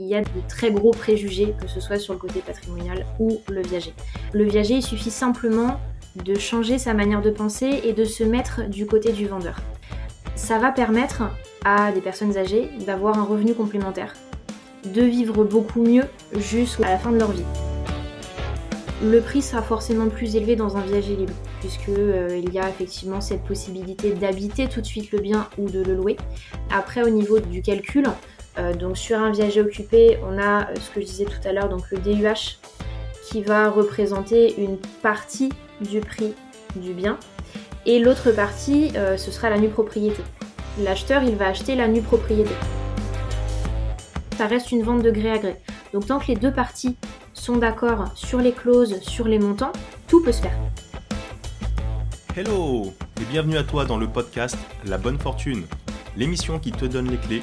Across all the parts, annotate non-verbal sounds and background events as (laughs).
il y a de très gros préjugés, que ce soit sur le côté patrimonial ou le viager. Le viager, il suffit simplement de changer sa manière de penser et de se mettre du côté du vendeur. Ça va permettre à des personnes âgées d'avoir un revenu complémentaire, de vivre beaucoup mieux jusqu'à la fin de leur vie. Le prix sera forcément plus élevé dans un viager libre, puisqu'il euh, y a effectivement cette possibilité d'habiter tout de suite le bien ou de le louer. Après, au niveau du calcul, euh, donc sur un viager occupé, on a euh, ce que je disais tout à l'heure, donc le DUH qui va représenter une partie du prix du bien, et l'autre partie, ce sera la nue propriété. L'acheteur, il va acheter la nue propriété. Ça reste une vente de gré à gré. Donc tant que les deux parties sont d'accord sur les clauses, sur les montants, tout peut se faire. Hello et bienvenue à toi dans le podcast La Bonne Fortune, l'émission qui te donne les clés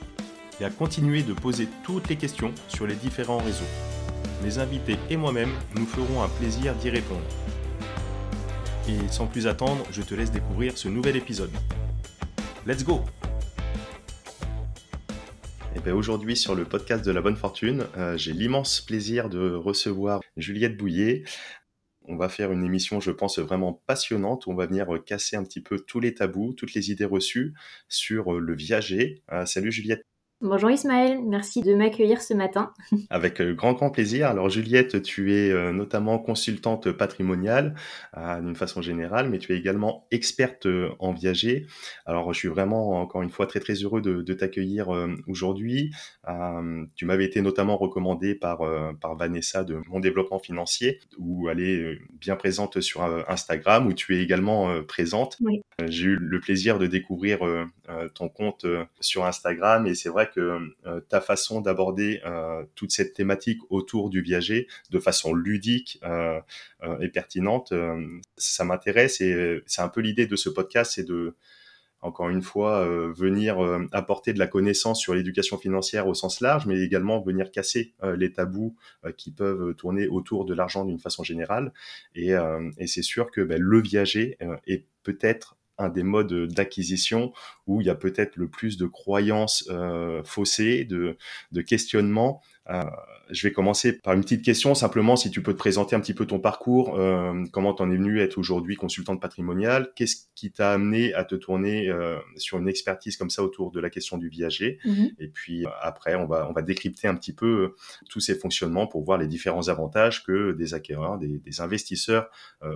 et à continuer de poser toutes les questions sur les différents réseaux. Mes invités et moi-même nous ferons un plaisir d'y répondre. Et sans plus attendre, je te laisse découvrir ce nouvel épisode. Let's go eh ben, aujourd'hui sur le podcast de la bonne fortune, euh, j'ai l'immense plaisir de recevoir Juliette Bouillet. On va faire une émission, je pense, vraiment passionnante. On va venir casser un petit peu tous les tabous, toutes les idées reçues sur le viager. Euh, salut Juliette. Bonjour Ismaël, merci de m'accueillir ce matin. (laughs) Avec euh, grand grand plaisir. Alors Juliette, tu es euh, notamment consultante patrimoniale euh, d'une façon générale, mais tu es également experte en viager. Alors je suis vraiment encore une fois très très heureux de, de t'accueillir aujourd'hui. tu m'avais été notamment recommandée par par Vanessa de Mon Développement Financier, où elle est bien présente sur Instagram, où tu es également présente. Oui. J'ai eu le plaisir de découvrir ton compte sur Instagram et c'est vrai que euh, ta façon d'aborder euh, toute cette thématique autour du viager de façon ludique euh, et pertinente, ça m'intéresse et c'est un peu l'idée de ce podcast, c'est de encore une fois, venir apporter de la connaissance sur l'éducation financière au sens large, mais également venir casser les tabous qui peuvent tourner autour de l'argent d'une façon générale. Et, c'est sûr que ben, le viager est peut-être des modes d'acquisition où il y a peut-être le plus de croyances euh, faussées, de questionnements euh, je vais commencer par une petite question, simplement si tu peux te présenter un petit peu ton parcours, euh, comment tu en es venu être aujourd'hui consultante patrimoniale, qu'est-ce qui t'a amené à te tourner euh, sur une expertise comme ça autour de la question du viager, mhm. et puis après on va on va décrypter un petit peu tous ces fonctionnements pour voir les différents avantages que des acquéreurs, des, des investisseurs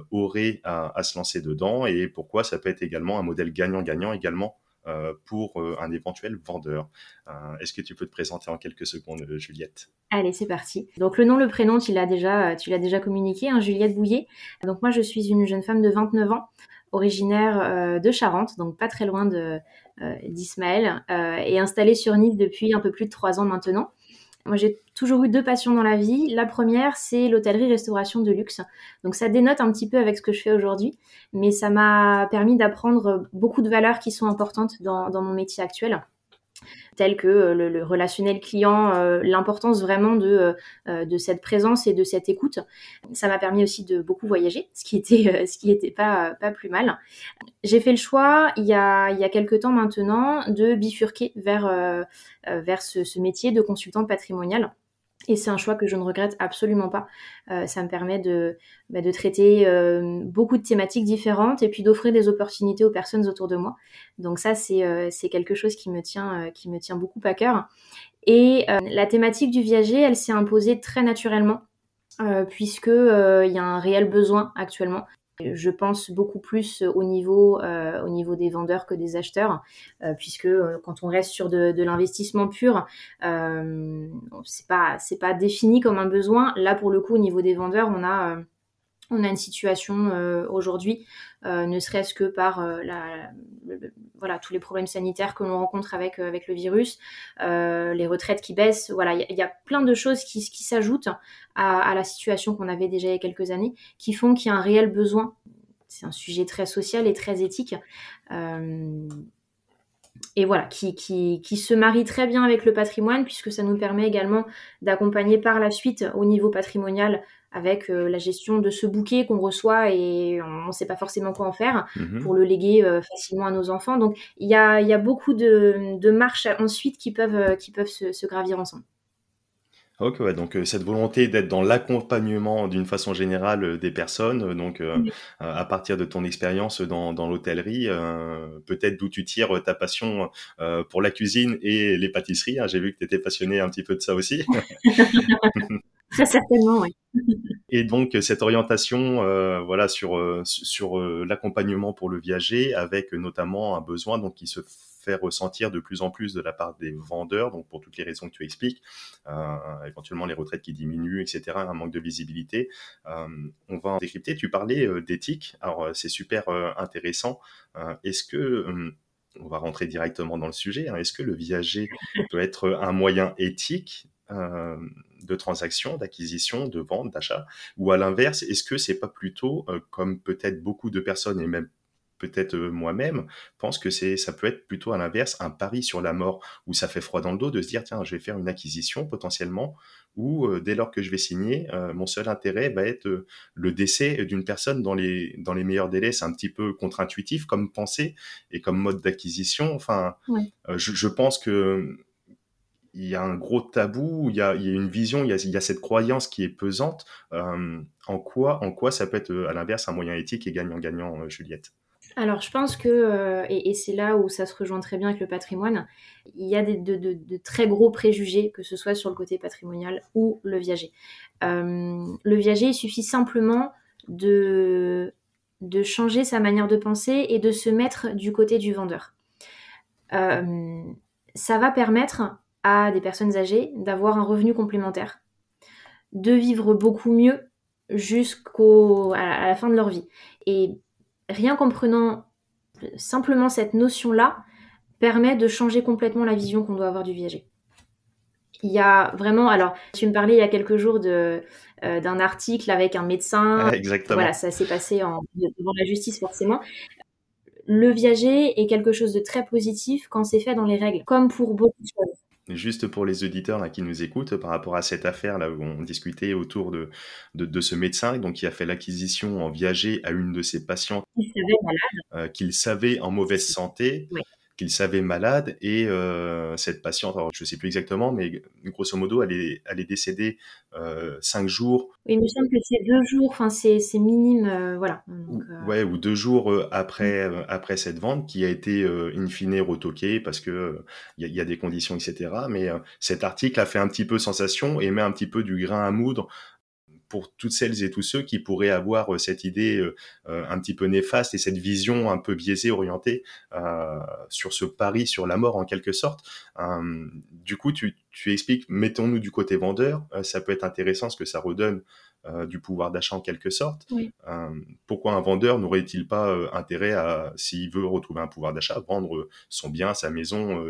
auraient à, à se lancer dedans et pourquoi ça peut être également un modèle gagnant-gagnant également euh, pour euh, un éventuel vendeur. Euh, est-ce que tu peux te présenter en quelques secondes, Juliette? Allez, c'est parti. Donc le nom, le prénom, tu l'as déjà, tu l'as déjà communiqué, hein, Juliette Bouillet. Donc moi, je suis une jeune femme de 29 ans, originaire de Charente, donc pas très loin d'Ismaël, et installée sur Nice depuis un peu plus de trois ans maintenant. Moi, j'ai toujours eu deux passions dans la vie. La première, c'est l'hôtellerie-restauration de luxe. Donc, ça dénote un petit peu avec ce que je fais aujourd'hui, mais ça m'a permis d'apprendre beaucoup de valeurs qui sont importantes dans, dans mon métier actuel tels que euh, le, relationnel client, euh, l'importance vraiment de, euh, de cette présence et de cette écoute. Ça m'a permis aussi de beaucoup voyager, ce qui était, ce qui pas, pas plus mal. J'ai fait le choix, il y a, il y a quelques temps maintenant, de bifurquer vers, vers ce, ce métier de consultante patrimoniale. Et c'est un choix que je ne regrette absolument pas. Euh, ça me permet de, bah, traiter euh, beaucoup de thématiques différentes et puis d'offrir des opportunités aux personnes autour de moi. Donc ça, c'est euh, quelque chose qui me, tient, qui me tient beaucoup à cœur. Et la thématique du viager, elle s'est imposée très naturellement, puisque il y a un réel besoin actuellement. Je pense beaucoup plus au niveau, euh, au niveau des vendeurs que des acheteurs, euh, puisque euh, quand on reste sur de, de l'investissement pur, c'est pas c'est pas défini comme un besoin. Là, pour le coup, au niveau des vendeurs, on a on a une situation euh, aujourd'hui, euh, ne serait-ce que par euh, voilà, tous les problèmes sanitaires que l'on rencontre avec, le virus, les retraites qui baissent. Voilà, il y, a plein de choses qui, s'ajoutent à, la situation qu'on avait déjà il y a quelques années, qui font qu'il y a un réel besoin. C'est un sujet très social et très éthique. et voilà, qui, se marie très bien avec le patrimoine, puisque ça nous permet également d'accompagner par la suite au niveau patrimonial avec euh, la gestion de ce bouquet qu'on reçoit et on ne sait pas forcément quoi en faire mhm. pour le léguer euh, facilement à nos enfants. Donc il y a, y a, beaucoup de, de, marches ensuite qui peuvent, euh, qui peuvent se, se gravir ensemble. Ok, ouais, donc cette volonté d'être dans l'accompagnement d'une façon générale des personnes, donc à partir de ton expérience dans, dans l'hôtellerie, peut-être d'où tu tires ta passion pour la cuisine et les pâtisseries. Hein. J'ai vu que tu étais passionné un petit peu de ça aussi. (laughs) (laughs) Très certainement, oui. Et donc cette orientation, euh, voilà, sur euh, sur euh, l'accompagnement pour le viager, avec notamment un besoin donc qui se fait ressentir de plus en plus de la part des vendeurs, donc pour toutes les raisons que tu expliques, éventuellement les retraites qui diminuent, etc., un manque de visibilité. on va en décrypter. Tu parlais d'éthique, alors c'est super intéressant. Est-ce que on va rentrer directement dans le sujet. Hein, est-ce que le viager peut être un moyen éthique euh, de transaction, d'acquisition, de vente, d'achat Ou à l'inverse, est-ce que c'est pas plutôt, euh, comme peut-être beaucoup de personnes et même peut-être euh, moi-même, pense que c'est ça peut être plutôt à l'inverse un pari sur la mort où ça fait froid dans le dos de se dire tiens je vais faire une acquisition potentiellement ou dès lors que je vais signer mon seul intérêt va être le décès d'une personne dans les dans les meilleurs délais. C'est un petit peu contre-intuitif comme pensée et comme mode d'acquisition. Enfin je, je, pense que il y a un gros tabou, il y a, une vision, il y a, cette croyance qui est pesante. Euh, en quoi, en quoi ça peut être euh, à l'inverse un moyen éthique et gagnant-gagnant, euh, Juliette? Alors, je pense que, et, c'est là où ça se rejoint très bien avec le patrimoine, il y a de, très gros préjugés, que ce soit sur le côté patrimonial ou le viager. le viager, il suffit simplement de changer sa manière de penser et de se mettre du côté du vendeur. ça va permettre à des personnes âgées d'avoir un revenu complémentaire, de vivre beaucoup mieux jusqu'à la fin de leur vie. Et rien qu'en prenant simplement cette notion-là, permet de changer complètement la vision qu'on doit avoir du viager. Il y a vraiment, alors tu me parlais il y a quelques jours de, euh, d'un article avec un médecin. exactement. Voilà, ça s'est passé en, devant la justice forcément. Le viager est quelque chose de très positif quand c'est fait dans les règles, comme pour beaucoup de choses. Juste pour les auditeurs là, qui nous écoutent, par rapport à cette affaire là où on discutait autour de, de, ce médecin donc, qui a fait l'acquisition en viager à une de ses patientes. Qu'il savait, en mauvaise santé qu'il savait malade et euh, cette patiente, alors je ne sais plus exactement, mais grosso modo, elle est, elle est décédée euh, cinq jours. Oui, il me semble que c'est deux jours, enfin c'est, minime, euh, voilà. Donc, ouais, ou deux jours après, mm. après cette vente qui a été in fine retoquée parce que il y, y, a des conditions, etc. Mais cet article a fait un petit peu sensation et met un petit peu du grain à moudre pour toutes celles et tous ceux qui pourraient avoir euh, cette idée euh, euh, un petit peu néfaste et cette vision un peu biaisée, orientée sur ce pari sur la mort en quelque sorte. du coup, tu, expliques, mettons-nous du côté vendeur, ça peut être intéressant ce que ça redonne du pouvoir d'achat en quelque sorte. pourquoi un vendeur n'aurait-il pas intérêt à, s'il veut retrouver un pouvoir d'achat, vendre son bien, sa maison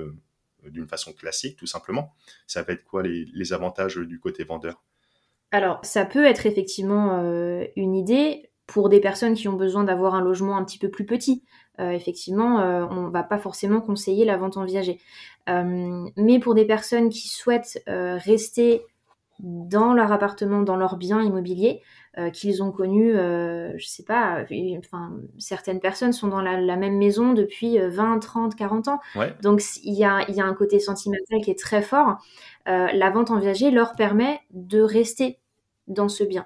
d'une façon classique, tout simplement? Ça va être quoi les avantages du côté vendeur? Alors, ça peut être effectivement euh, une idée pour des personnes qui ont besoin d'avoir un logement un petit peu plus petit. Euh, effectivement, euh, on ne va pas forcément conseiller la vente en viager. mais pour des personnes qui souhaitent rester dans leur appartement, dans leur bien immobilier, qu'ils ont connu, je sais pas, enfin, certaines personnes sont dans la, même maison depuis 20, 30, 40 ans. Donc il y a, y a, un côté sentimental qui est très fort. la vente en viager leur permet de rester dans ce bien.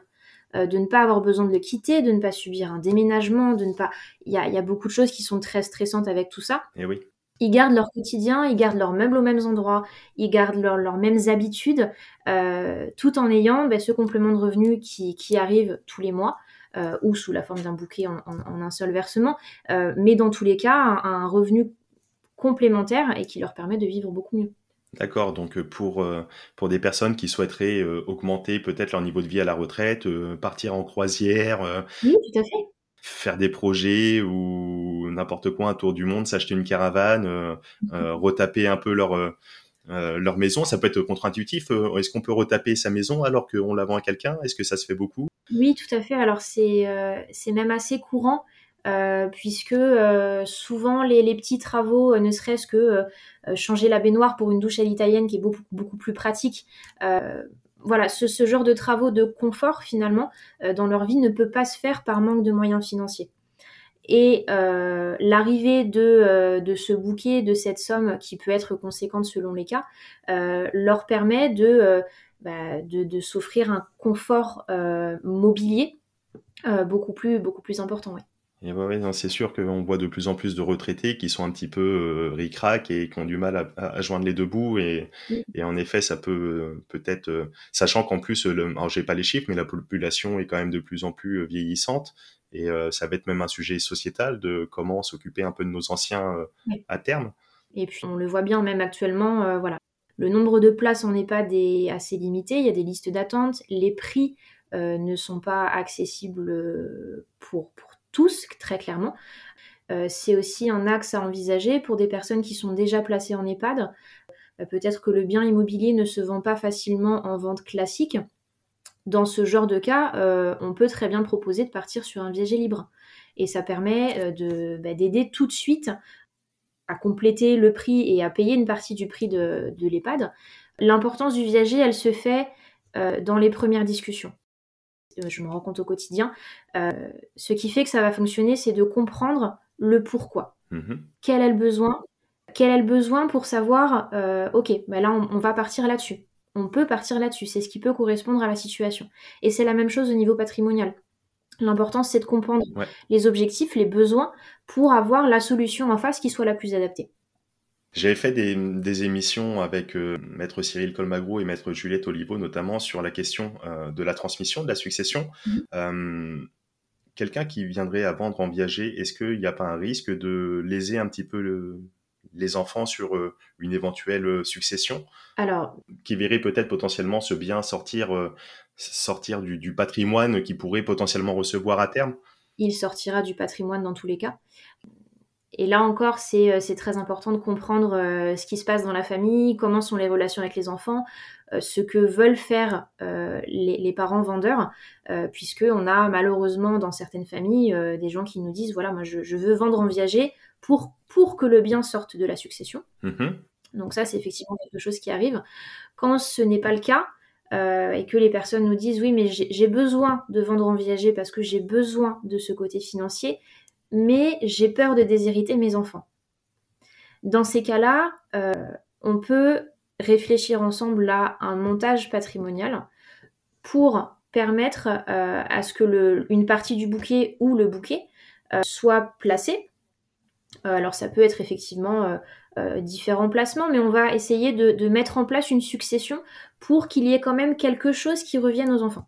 Euh, de ne pas avoir besoin de le quitter, de ne pas subir un déménagement, de ne pas. Il y a, y a, beaucoup de choses qui sont très stressantes avec tout ça. Et eh oui. Ils gardent leur quotidien, ils gardent leurs meubles aux mêmes endroits, ils gardent leurs mêmes habitudes, euh, tout en ayant ben, ce complément de revenus qui, qui arrive tous les mois. Euh, ou sous la forme d'un bouquet en, en, un seul versement, mais dans tous les cas, un, un revenu complémentaire et qui leur permet de vivre beaucoup mieux. D'accord, donc pour, pour des personnes qui souhaiteraient augmenter peut-être leur niveau de vie à la retraite, partir en croisière, oui, tout à fait. faire des projets ou n'importe quoi, un tour du monde, s'acheter une caravane, mmh retaper un peu leur, leur maison, ça peut être contre-intuitif. Est-ce qu'on peut retaper sa maison alors qu'on la vend à quelqu'un? Est-ce que ça se fait beaucoup? Oui, tout à fait. Alors c'est c'est même assez courant. Euh, puisque euh, souvent les, petits travaux, euh, ne serait-ce que changer la baignoire pour une douche à l'italienne qui est beaucoup, beaucoup plus pratique, voilà, ce, genre de travaux de confort finalement dans leur vie ne peut pas se faire par manque de moyens financiers. Et l'arrivée de, de, ce bouquet, de cette somme qui peut être conséquente selon les cas, leur permet de, bah, de, de s'offrir un confort mobilier beaucoup, plus, beaucoup plus important. Ouais. Et ouais, c'est sûr qu'on voit de plus en plus de retraités qui sont un petit peu euh, ric-rac et qui ont du mal à, joindre les deux bouts. Et, et en effet, ça peut euh, peut-être, euh, sachant qu'en plus, le, alors j'ai pas les chiffres, mais la population est quand même de plus en plus vieillissante. Et ça va être même un sujet sociétal de comment s'occuper un peu de nos anciens à terme. Et puis on le voit bien même actuellement, voilà. Le nombre de places en EHPAD est assez limité, il y a des listes d'attente, les prix ne sont pas accessibles pour, pour tous, très clairement. Euh, c'est aussi un axe à envisager pour des personnes qui sont déjà placées en EHPAD. Euh, peut-être que le bien immobilier ne se vend pas facilement en vente classique. Dans ce genre de cas, euh, on peut très bien proposer de partir sur un viager libre. Et ça permet bah, d'aider tout de suite à compléter le prix et à payer une partie du prix de, de l'EHPAD. L'importance du viager, elle se fait dans les premières discussions. Euh, je me rends compte au quotidien. Euh, ce qui fait que ça va fonctionner, c'est de comprendre le pourquoi. Mhm. Quel est le besoin? Quel est le besoin pour savoir, euh, ok, bah là on, va partir là-dessus. On peut partir là-dessus, c'est ce qui peut correspondre à la situation. Et c'est la même chose au niveau patrimonial. L'important, c'est de comprendre les objectifs, les besoins, pour avoir la solution en face qui soit la plus adaptée. J'avais fait des, des, émissions avec euh, maître Cyril Colmagro et maître Juliette Olivo, notamment sur la question euh, de la transmission, de la succession. Mhm. Euh, quelqu'un qui viendrait à vendre en viager, est-ce qu'il n'y a pas un risque de léser un petit peu le, les enfants sur une éventuelle succession? Alors, qui verrait peut-être potentiellement ce bien sortir, sortir du, du patrimoine qu'il pourrait potentiellement recevoir à terme? Il sortira du patrimoine dans tous les cas. Et là encore, euh, c'est très important de comprendre euh, ce qui se passe dans la famille, comment sont les relations avec les enfants, euh, ce que veulent faire les, parents vendeurs, puisqu'on a malheureusement dans certaines familles des gens qui nous disent, voilà, moi je, veux vendre en viager pour, pour que le bien sorte de la succession. Mm-hmm. Donc ça, c'est effectivement quelque chose qui arrive. Quand ce n'est pas le cas, et que les personnes nous disent oui mais j'ai besoin de vendre en viager parce que j'ai besoin de ce côté financier, mais j'ai peur de déshériter mes enfants. Dans ces cas-là, euh, on peut réfléchir ensemble à un montage patrimonial pour permettre euh, à ce que une partie du bouquet ou le bouquet euh, soit placé. alors ça peut être effectivement différents placements, mais on va essayer de, mettre en place une succession pour qu'il y ait quand même quelque chose qui revienne aux enfants.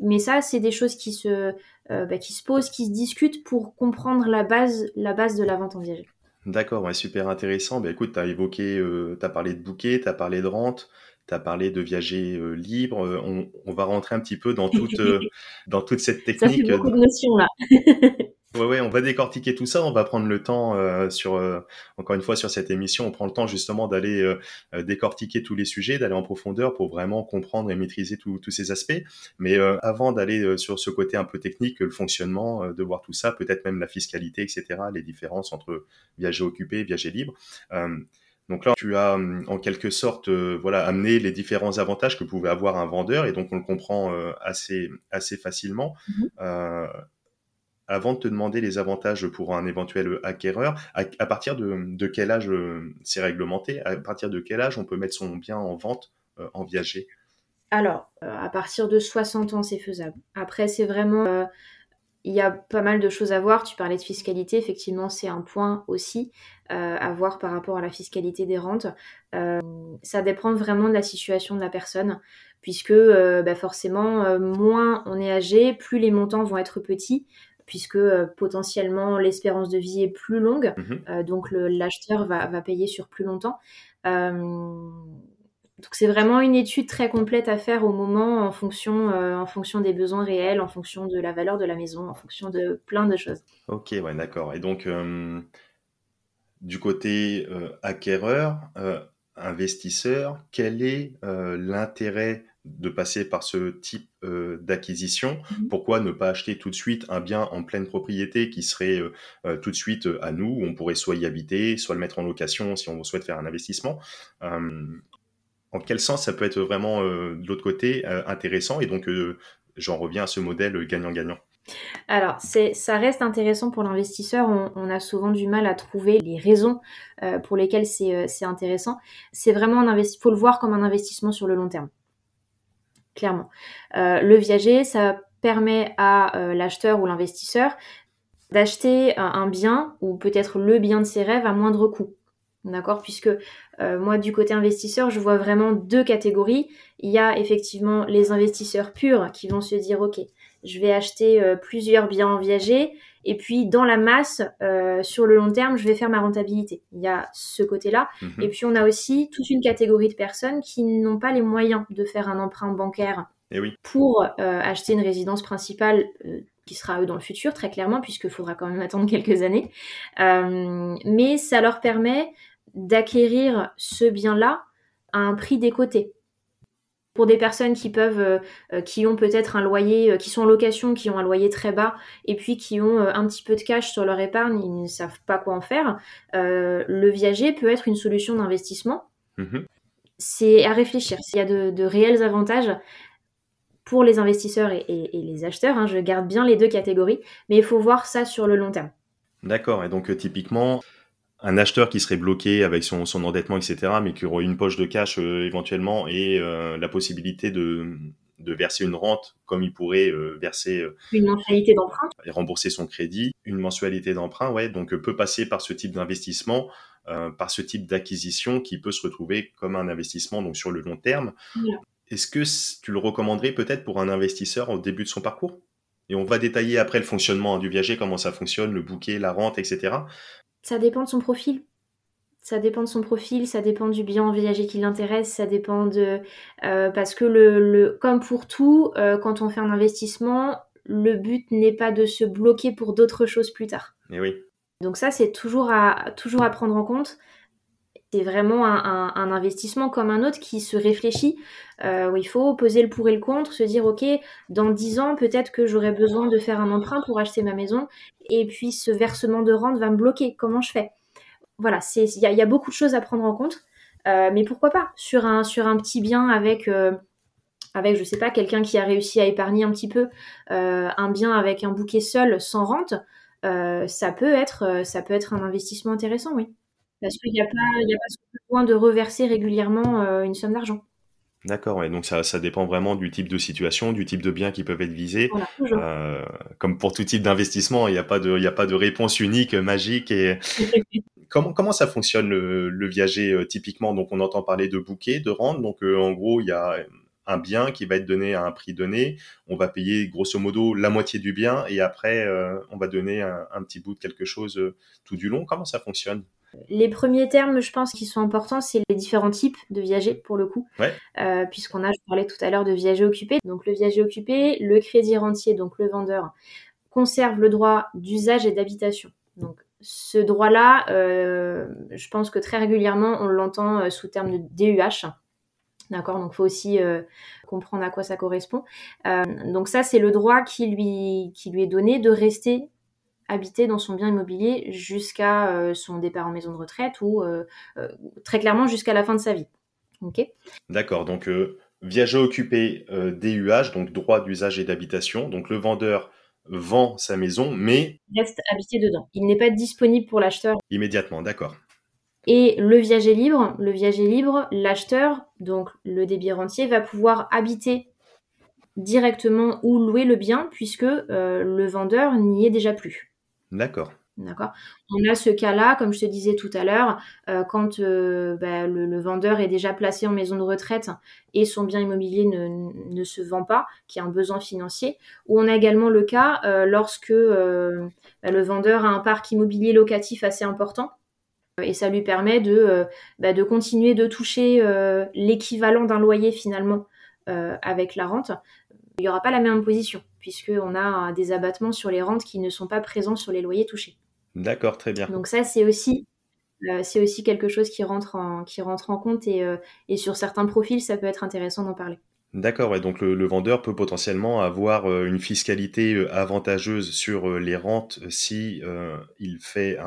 Mais ça, c'est des choses qui se, euh, bah, qui se posent, qui se discutent pour comprendre la base, la base de la vente en viager. D'accord, ouais, super intéressant. Bah, écoute, tu as évoqué, euh, tu as parlé de bouquet, tu as parlé de rente, tu as parlé de viager euh, libre. On, on, va rentrer un petit peu dans toute, (laughs) dans toute cette technique. Ça fait beaucoup de notions là. (laughs) Ouais, ouais, on va décortiquer tout ça. On va prendre le temps euh, sur, euh, encore une fois, sur cette émission, on prend le temps justement d'aller euh, décortiquer tous les sujets, d'aller en profondeur pour vraiment comprendre et maîtriser tous ces aspects. Mais avant d'aller sur ce côté un peu technique, le fonctionnement, de voir tout ça, peut-être même la fiscalité, etc., les différences entre viager occupé et viager libre. Donc là, tu as en quelque sorte, voilà, amené les différents avantages que pouvait avoir un vendeur, et donc on le comprend assez assez facilement. Mmh avant de te demander les avantages pour un éventuel acquéreur, à, partir de, quel âge euh, c'est réglementé? À partir de quel âge on peut mettre son bien en vente euh, en viager? Alors, euh, à partir de 60 ans, c'est faisable. Après, c'est vraiment... il y a pas mal de choses à voir. Tu parlais de fiscalité, effectivement, c'est un point aussi à voir par rapport à la fiscalité des rentes. ça dépend vraiment de la situation de la personne, puisque bah, forcément, moins on est âgé, plus les montants vont être petits, puisque potentiellement l'espérance de vie est plus longue, mmh donc l'acheteur va, va, payer sur plus longtemps. Donc c'est vraiment une étude très complète à faire au moment en fonction, en fonction des besoins réels, en fonction de la valeur de la maison, en fonction de plein de choses. Ok, ouais, d'accord. Et donc, du côté acquéreur, investisseur, quel est l'intérêt de passer par ce type d'acquisition mmh Pourquoi ne pas acheter tout de suite un bien en pleine propriété qui serait tout de suite à nous? On pourrait soit y habiter, soit le mettre en location si on souhaite faire un investissement. en quel sens ça peut être vraiment de l'autre côté intéressant? Et donc, j'en reviens à ce modèle gagnant-gagnant. Alors, ça reste intéressant pour l'investisseur. On, a souvent du mal à trouver les raisons euh, pour lesquelles c'est, euh, intéressant. C'est vraiment un Il faut le voir comme un investissement sur le long terme. Clairement. Euh, le viager, ça permet à l'acheteur ou l'investisseur d'acheter un, bien ou peut-être le bien de ses rêves à moindre coût. D'accord? Puisque moi, du côté investisseur, je vois vraiment deux catégories. Il y a effectivement les investisseurs purs qui vont se dire, OK, je vais acheter euh, plusieurs biens en viager et puis dans la masse, euh, sur le long terme, je vais faire ma rentabilité. Il y a ce côté-là. Mhm. Et puis on a aussi toute une catégorie de personnes qui n'ont pas les moyens de faire un emprunt bancaire eh oui. pour euh, acheter une résidence principale qui sera à eux dans le futur, très clairement, puisqu'il faudra quand même attendre (laughs) quelques années. mais ça leur permet d'acquérir ce bien-là à un prix décoté pour des personnes qui peuvent, euh, euh, qui ont peut-être un loyer, euh, qui sont en location, qui ont un loyer très bas, et puis qui ont un petit peu de cash sur leur épargne, ils ne savent pas quoi en faire, le viager peut être une solution d'investissement. Mhm. C'est à réfléchir. Il y a de, réels avantages pour les investisseurs et, les acheteurs. Hein. je garde bien les deux catégories, mais il faut voir ça sur le long terme. D'accord. Et donc typiquement, un acheteur qui serait bloqué avec son, son endettement, etc., mais qui aurait une poche de cash euh, éventuellement et euh, la possibilité de, de verser une rente comme il pourrait euh, verser une mensualité d'emprunt et rembourser son crédit, une mensualité d'emprunt, ouais, donc peut passer par ce type d'investissement, par ce type d'acquisition qui peut se retrouver comme un investissement donc sur le long terme. Est-ce que tu le recommanderais peut-être pour un investisseur au début de son parcours? Et on va détailler après le fonctionnement du viager, comment ça fonctionne, le bouquet, la rente, etc. Ça dépend de son profil. Ça dépend de son profil, ça dépend du bien viager qui l'intéresse, ça dépend de... Euh, parce que le, comme pour tout, euh, quand on fait un investissement, le but n'est pas de se bloquer pour d'autres choses plus tard. Et eh oui. Donc ça, c'est toujours à, toujours à prendre en compte. C'est vraiment un, investissement comme un autre qui se réfléchit, euh, il faut poser le pour et le contre, se dire, OK, dans 10 ans, peut-être que j'aurai besoin de faire un emprunt pour acheter ma maison, et puis ce versement de rente va me bloquer. Comment je fais? Voilà, il y, a beaucoup de choses à prendre en compte, euh, mais pourquoi pas? Sur un, sur un petit bien avec... Euh, avec, je sais pas, quelqu'un qui a réussi à épargner un petit peu, un bien avec un bouquet seul, sans rente, ça, peut être, ça peut être un investissement intéressant, oui. Parce qu'il n'y a, pas, a pas besoin de reverser régulièrement euh, une somme d'argent. D'accord, donc ça, ça dépend vraiment du type de situation, du type de biens qui peuvent être visés. euh, comme pour tout type d'investissement, il n'y a, pas de, a pas de réponse unique, magique. Et... comment, comment ça fonctionne le, viager euh, typiquement? Donc on entend parler de bouquet, de rente. Donc en gros, il y a un bien qui va être donné à un prix donné. On va payer grosso modo la moitié du bien et après on va donner un, un, petit bout de quelque chose tout du long. Comment ça fonctionne? Les premiers termes, je pense, qui sont importants, c'est les différents types de viagers, pour le coup. Euh, puisqu'on a, je parlais tout à l'heure de viager occupé. Donc, le viager occupé, le crédit rentier, donc le vendeur, conserve le droit d'usage et d'habitation. Donc, ce droit-là, euh, je pense que très régulièrement, on l'entend euh, sous terme de DUH. D'accord? Donc, il faut aussi comprendre à quoi ça correspond. donc, ça, c'est le droit qui lui, qui lui est donné de rester habiter dans son bien immobilier jusqu'à euh, son départ en maison de retraite ou euh, euh, très clairement jusqu'à la fin de sa vie. D'accord, donc viager occupé DUH, donc droit d'usage et d'habitation. Donc le vendeur vend sa maison, mais reste habité dedans. Il n'est pas disponible pour l'acheteur immédiatement. D'accord. Et le viager libre, le viager libre, l'acheteur, donc le débit rentier, va pouvoir habiter directement ou louer le bien puisque le vendeur n'y est déjà plus. D'accord. D'accord On a ce cas-là, comme je te disais tout à l'heure, euh, quand euh, bah, le, vendeur est déjà placé en maison de retraite et son bien immobilier ne, se vend pas, qui a un besoin financier. Ou on a également le cas euh, lorsque bah, le vendeur a un parc immobilier locatif assez important et ça lui permet de, bah, de continuer de toucher l'équivalent d'un loyer finalement avec la rente. Il n'y aura pas la même position puisqu'on a des abattements sur les rentes qui ne sont pas présents sur les loyers touchés. D'accord, très bien. Donc ça, c'est aussi, euh, c'est aussi quelque chose qui rentre en, qui rentre en compte et, euh, et, sur certains profils, ça peut être intéressant d'en parler. D'accord, ouais, donc le, vendeur peut potentiellement avoir euh, une fiscalité avantageuse sur les rentes si il fait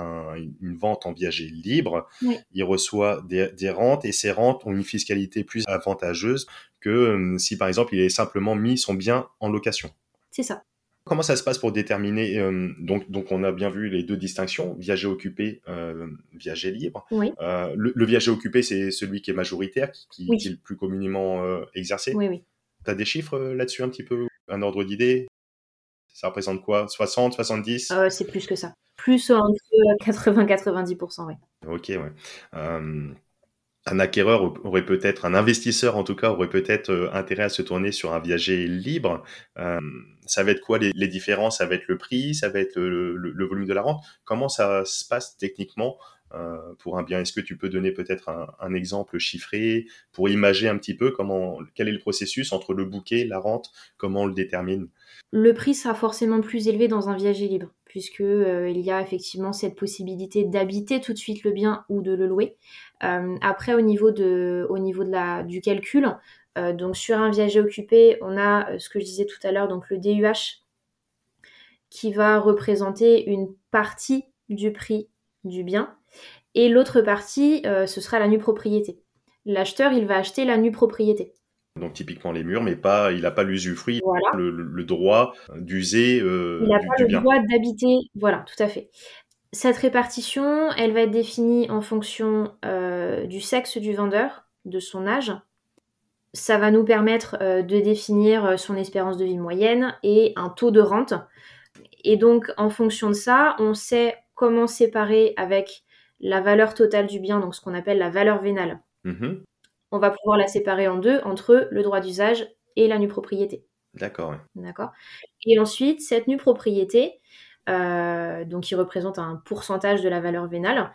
une vente en viager libre. Il reçoit des, des, rentes et ces rentes ont une fiscalité plus avantageuse que si par exemple il est simplement mis son bien en location. C'est ça. Comment ça se passe pour déterminer euh, donc, donc, on a bien vu les deux distinctions, viager occupé, euh, viager libre. Euh, le, viager occupé, c'est celui qui est majoritaire, qui, est le plus communément exercé. Oui, oui. Tu as des chiffres là-dessus un petit peu Un ordre d'idée? Ça représente quoi? 60, 70 C'est plus que ça. Plus entre 80-90%, oui. Ok, ouais un acquéreur aurait peut-être, un investisseur en tout cas, aurait peut-être euh, intérêt à se tourner sur un viager libre. Euh, ça va être quoi les, les, différences? Ça va être le prix, ça va être le, volume de la rente? Comment ça se passe techniquement pour un bien. Est-ce que tu peux donner peut-être un, exemple chiffré pour imager un petit peu comment, quel est le processus entre le bouquet, la rente, comment on le détermine? Le prix sera forcément plus élevé dans un viager libre puisque euh, il y a effectivement cette possibilité d'habiter tout de suite le bien ou de le louer. Euh, après, au niveau, de, au niveau de la, du calcul, euh, donc sur un viager occupé, on a ce que je disais tout à l'heure, donc le DUH qui va représenter une partie du prix du bien et l'autre partie, ce sera la nue propriété. L'acheteur, il va acheter la nue propriété donc typiquement les murs, mais pas, il n'a pas l'usufruit, le, droit d'user euh, Il n'a pas le droit d'habiter, voilà, tout à fait. Cette répartition, elle va être définie en fonction euh, du sexe du vendeur, de son âge. Ça va nous permettre euh, de définir son espérance de vie moyenne et un taux de rente. Et donc, en fonction de ça, on sait comment séparer avec la valeur totale du bien, donc ce qu'on appelle la valeur vénale. Mmh on va pouvoir la séparer en deux entre le droit d'usage et la nue propriété. D'accord. D'accord? Et ensuite, cette nue propriété, euh, donc qui représente un pourcentage de la valeur vénale.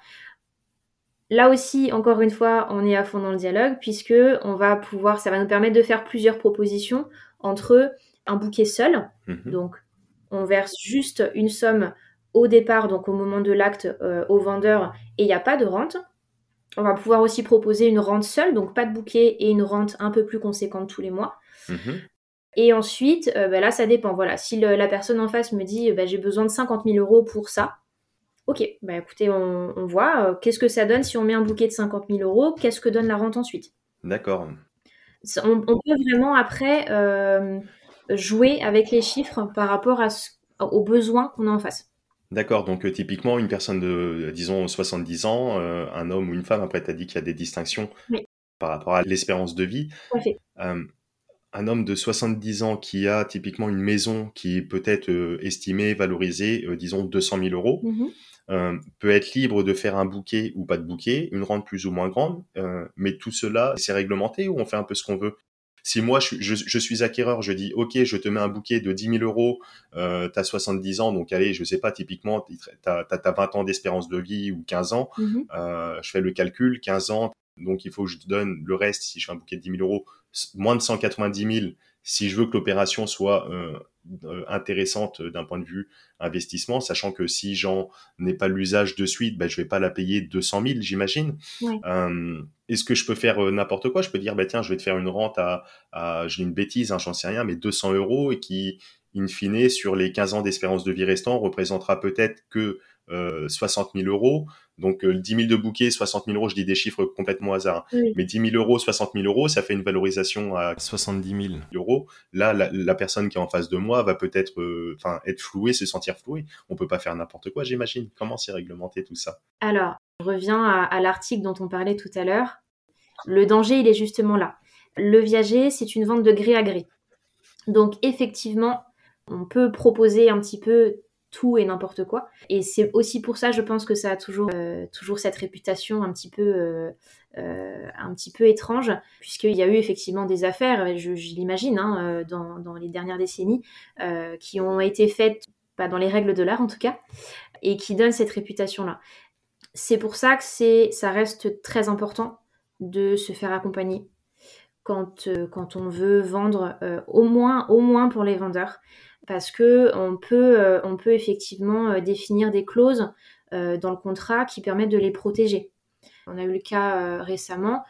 Là aussi, encore une fois, on est à fond dans le dialogue puisque on va pouvoir, ça va nous permettre de faire plusieurs propositions entre un bouquet seul, mhm. donc on verse juste une somme au départ, donc au moment de l'acte euh, au vendeur, et il n'y a pas de rente. On va pouvoir aussi proposer une rente seule, donc pas de bouquet et une rente un peu plus conséquente tous les mois. Mhm. Et ensuite, euh, bah là, ça dépend. Voilà, si la personne en face me dit bah, j'ai besoin de 50 000 euros pour ça, ok, bah écoutez, on, voit euh, qu'est-ce que ça donne si on met un bouquet de 50 000 euros, qu'est-ce que donne la rente ensuite? D'accord. On, peut vraiment après jouer avec les chiffres par rapport aux besoins qu'on a en face. D'accord, donc euh, typiquement une personne de, disons, 70 ans, euh, un homme ou une femme, après tu as dit qu'il y a des distinctions par rapport à l'espérance de vie. Euh, un homme de 70 ans qui a typiquement une maison qui peut être estimée, valorisée, disons 200 000 euros, mmh peut être libre de faire un bouquet ou pas de bouquet, une rente plus ou moins grande, mais tout cela, c'est réglementé ou on fait un peu ce qu'on veut? Si moi je, suis acquéreur, je dis ok, je te mets un bouquet de 10 000 euros, euh, tu as 70 ans, donc allez, je sais pas, typiquement, tu as, 20 ans d'espérance de vie ou 15 ans, mhm. euh, je fais le calcul, 15 ans, donc il faut que je te donne le reste, si je fais un bouquet de 10 000 euros, moins de 190 000, si je veux que l'opération soit euh, intéressante d'un point de vue investissement, sachant que si j'en n'ai pas l'usage de suite, ben, je vais pas la payer 200 000, j'imagine. Euh, est-ce que je peux faire euh, n'importe quoi? Je peux dire, bah, tiens, je vais te faire une rente à, à je une bêtise, hein, j'en sais rien, mais 200 euros et qui, in fine, sur les 15 ans d'espérance de vie restants, représentera peut-être que 60 000 euros. Donc 10 000 de bouquet, 60 000 euros, je dis des chiffres complètement hasard. Mais 10 000 euros, 60 000 euros, ça fait une valorisation à 70 000 euros. Là, la, personne qui est en face de moi va peut-être euh, enfin être flouée, se sentir flouée. On peut pas faire n'importe quoi, j'imagine. Comment c'est réglementé tout ça? Alors, je reviens à, l'article dont on parlait tout à l'heure. Le danger, il est justement là. Le viager, c'est une vente de gré à gré. Donc effectivement, on peut proposer un petit peu tout et n'importe quoi. Et c'est aussi pour ça, je pense que ça a toujours, euh, toujours cette réputation un petit peu, euh, euh, un petit peu étrange, puisqu'il y a eu effectivement des affaires, je, l'imagine, hein, dans, dans, les dernières décennies, qui ont été faites, pas dans les règles de l'art en tout cas, et qui donnent cette réputation-là. C'est pour ça que ça reste très important de se faire accompagner quand, quand on veut vendre, au, moins, au moins pour les vendeurs parce que on peut, euh, peut effectivement euh, définir des clauses euh, dans le contrat qui permettent de les protéger. On a eu le cas récemment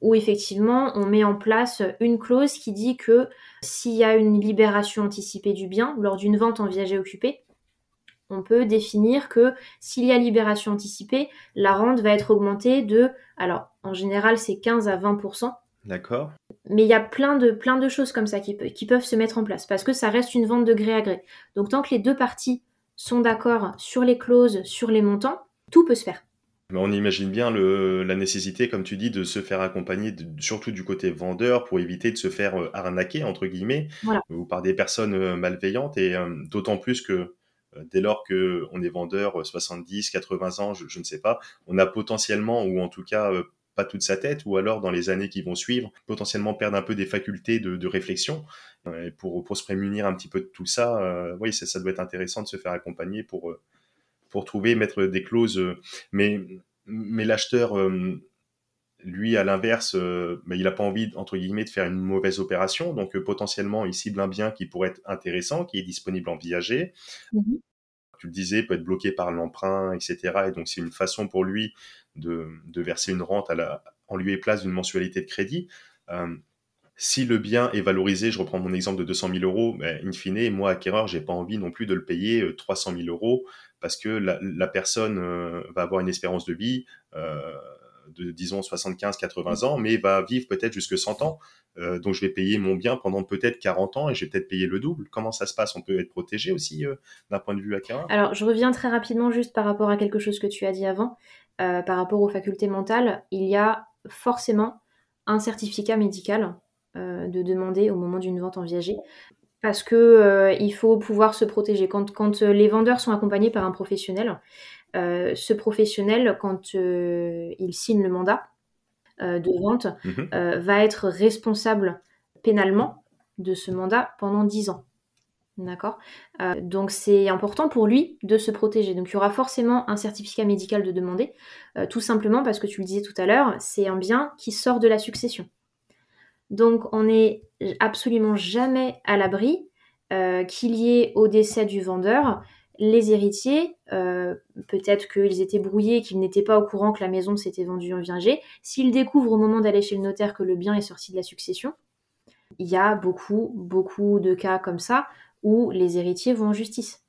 où effectivement on met en place une clause qui dit que s'il y a une libération anticipée du bien lors d'une vente en viager occupé, on peut définir que s'il y a libération anticipée, la rente va être augmentée de, alors en général c'est 15 à 20%, D'accord. Mais il y a plein de, plein de choses comme ça qui, qui, peuvent se mettre en place parce que ça reste une vente de gré à gré. Donc tant que les deux parties sont d'accord sur les clauses, sur les montants, tout peut se faire. on imagine bien le, la nécessité, comme tu dis, de se faire accompagner, surtout du côté vendeur, pour éviter de se faire euh, arnaquer, entre guillemets, ou par des personnes euh, malveillantes. Et euh, d'autant plus que dès lors qu'on est vendeur 70, 80 ans, je, je, ne sais pas, on a potentiellement, ou en tout cas pas toute sa tête, ou alors dans les années qui vont suivre, potentiellement perdre un peu des facultés de, réflexion. Et pour, pour se prémunir un petit peu de tout ça, euh, oui, ça, ça, doit être intéressant de se faire accompagner pour, euh, pour trouver, mettre des clauses. Euh, mais, mais l'acheteur, lui, à l'inverse, bah, il n'a pas envie, entre guillemets, de faire une mauvaise opération. Donc, potentiellement, il cible un bien qui pourrait être intéressant, qui est disponible en viager. Mm-hmm. Tu le disais, peut être bloqué par l'emprunt, etc. Et donc, c'est une façon pour lui de, verser une rente à la, en lieu et place d'une mensualité de crédit. Euh, si le bien est valorisé, je reprends mon exemple de 200 000 euros, in fine, moi, acquéreur, j'ai pas envie non plus de le payer 300 euh, 000 euros parce que la, personne euh, va avoir une espérance de vie de, disons, 75-80 ans, mais va vivre peut-être jusque 100 ans. donc, je vais payer mon bien pendant peut-être 40 ans et je vais peut-être payer le double. Comment ça se passe? On peut être protégé aussi d'un point de vue acquéreur? Alors, je reviens très rapidement juste par rapport à quelque chose que tu as dit avant. Euh, par rapport aux facultés mentales, il y a forcément un certificat médical euh, de demander au moment d'une vente en viager parce que euh, il faut pouvoir se protéger. Quand, quand les vendeurs sont accompagnés par un professionnel, ce professionnel, quand il signe le mandat de vente, mhm. va être responsable pénalement de ce mandat pendant 10 ans. D'accord euh, Donc c'est important pour lui de se protéger. Donc il y aura forcément un certificat médical de demander, euh, tout simplement parce que tu le disais tout à l'heure, c'est un bien qui sort de la succession. Donc on n'est absolument jamais à l'abri euh, qu'il y ait au décès du vendeur les héritiers, peut-être qu'ils étaient brouillés, qu'ils n'étaient pas au courant que la maison s'était vendue en viager. S'ils découvrent au moment d'aller chez le notaire que le bien est sorti de la succession, il y a beaucoup, beaucoup de cas comme ça où les héritiers vont en justice.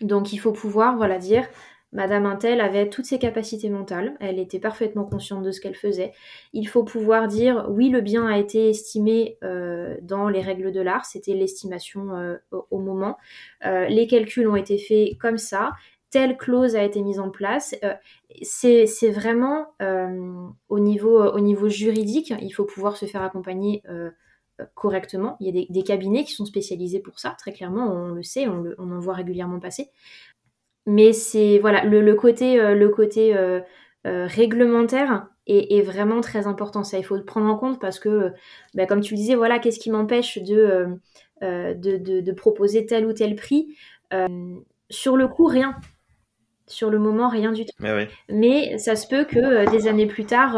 Donc il faut pouvoir voilà dire Madame Intel avait toutes ses capacités mentales, elle était parfaitement consciente de ce qu'elle faisait. Il faut pouvoir dire oui, le bien a été estimé euh, dans les règles de l'art, c'était l'estimation euh, au moment. Euh, les calculs ont été faits comme ça, telle clause a été mise en place. c'est vraiment au, niveau, au niveau juridique, il faut pouvoir se faire accompagner correctement. Il y a des, cabinets qui sont spécialisés pour ça, très clairement, on le sait, on, en voit régulièrement passer. Mais c'est voilà, le, côté, le côté euh, euh, euh, réglementaire est, vraiment très important. Ça, il faut le prendre en compte parce que, bah, comme tu le disais, voilà, qu'est-ce qui m'empêche de, de, proposer tel ou tel prix? Sur le coup, rien. Sur le moment, rien du tout. Mais, ça se peut que des années plus tard,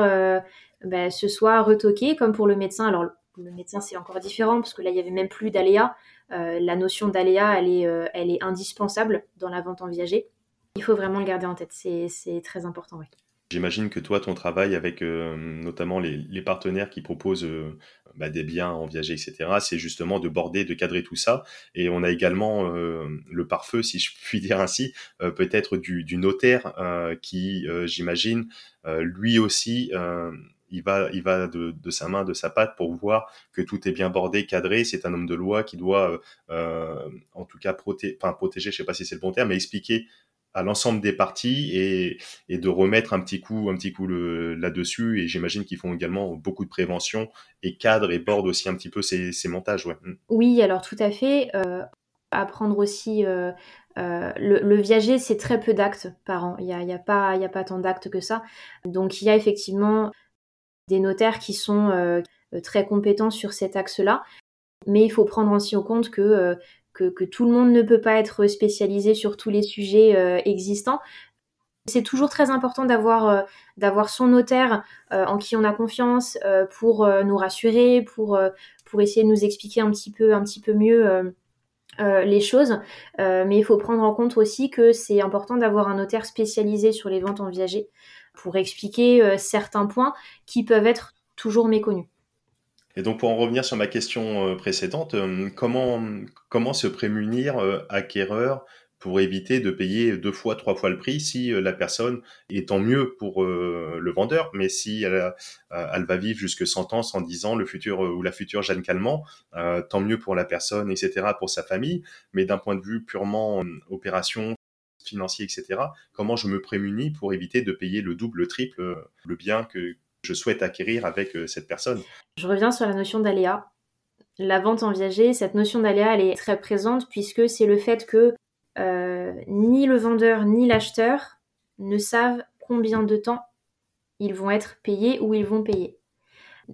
bah, ce soit retoqué, comme pour le médecin. Alors, le médecin, c'est encore différent parce que là, il n'y avait même plus d'aléa. Euh, la notion d'aléa, elle, est, euh, elle est indispensable dans la vente en viager. Il faut vraiment le garder en tête, c'est très important. J'imagine que toi, ton travail avec euh, notamment les, partenaires qui proposent bah, des biens en viager, etc., c'est justement de border, de cadrer tout ça. Et on a également le pare-feu, si je puis dire ainsi, peut-être du, notaire qui, j'imagine, lui aussi il va, il va de, sa main, de sa patte pour voir que tout est bien bordé, cadré. C'est un homme de loi qui doit, euh, euh, en tout cas, protéger, enfin, protéger, je sais pas si c'est le bon terme, mais expliquer à l'ensemble des parties et, et, de remettre un petit coup, un petit coup là-dessus. Et j'imagine qu'ils font également beaucoup de prévention et cadrent et bordent aussi un petit peu ces, ces montages. Ouais. Mm. Oui, alors tout à fait. Euh, à prendre aussi. le, viager, c'est très peu d'actes par an. Il n'y a, y a, a pas tant d'actes que ça. Donc, il y a effectivement des notaires qui sont très compétents sur cet axe-là. Mais il faut prendre aussi en compte que, que, tout le monde ne peut pas être spécialisé sur tous les sujets existants. C'est toujours très important d'avoir euh, son notaire euh, en qui on a confiance euh, pour nous rassurer, pour pour essayer de nous expliquer un petit peu un petit peu mieux les choses. mais il faut prendre en compte aussi que c'est important d'avoir un notaire spécialisé sur les ventes en viager pour expliquer certains points qui peuvent être toujours méconnus. Et donc pour en revenir sur ma question précédente, comment comment se prémunir acquéreur pour éviter de payer deux fois, trois fois le prix si euh, la personne est tant mieux pour euh, le vendeur, mais si elle, euh, elle, va vivre jusque 100 ans, 110 ans, le futur ou la future Jeanne Calment, tant mieux pour la personne, etc., pour sa famille, mais d'un point de vue purement opération financier, etc., comment je me prémunis pour éviter de payer le double, le triple, le bien que je souhaite acquérir avec cette personne Je reviens sur la notion d'aléa. La vente en viager, cette notion d'aléa, elle est très présente puisque c'est le fait que euh, ni le vendeur ni l'acheteur ne savent combien de temps ils vont être payés ou ils vont payer.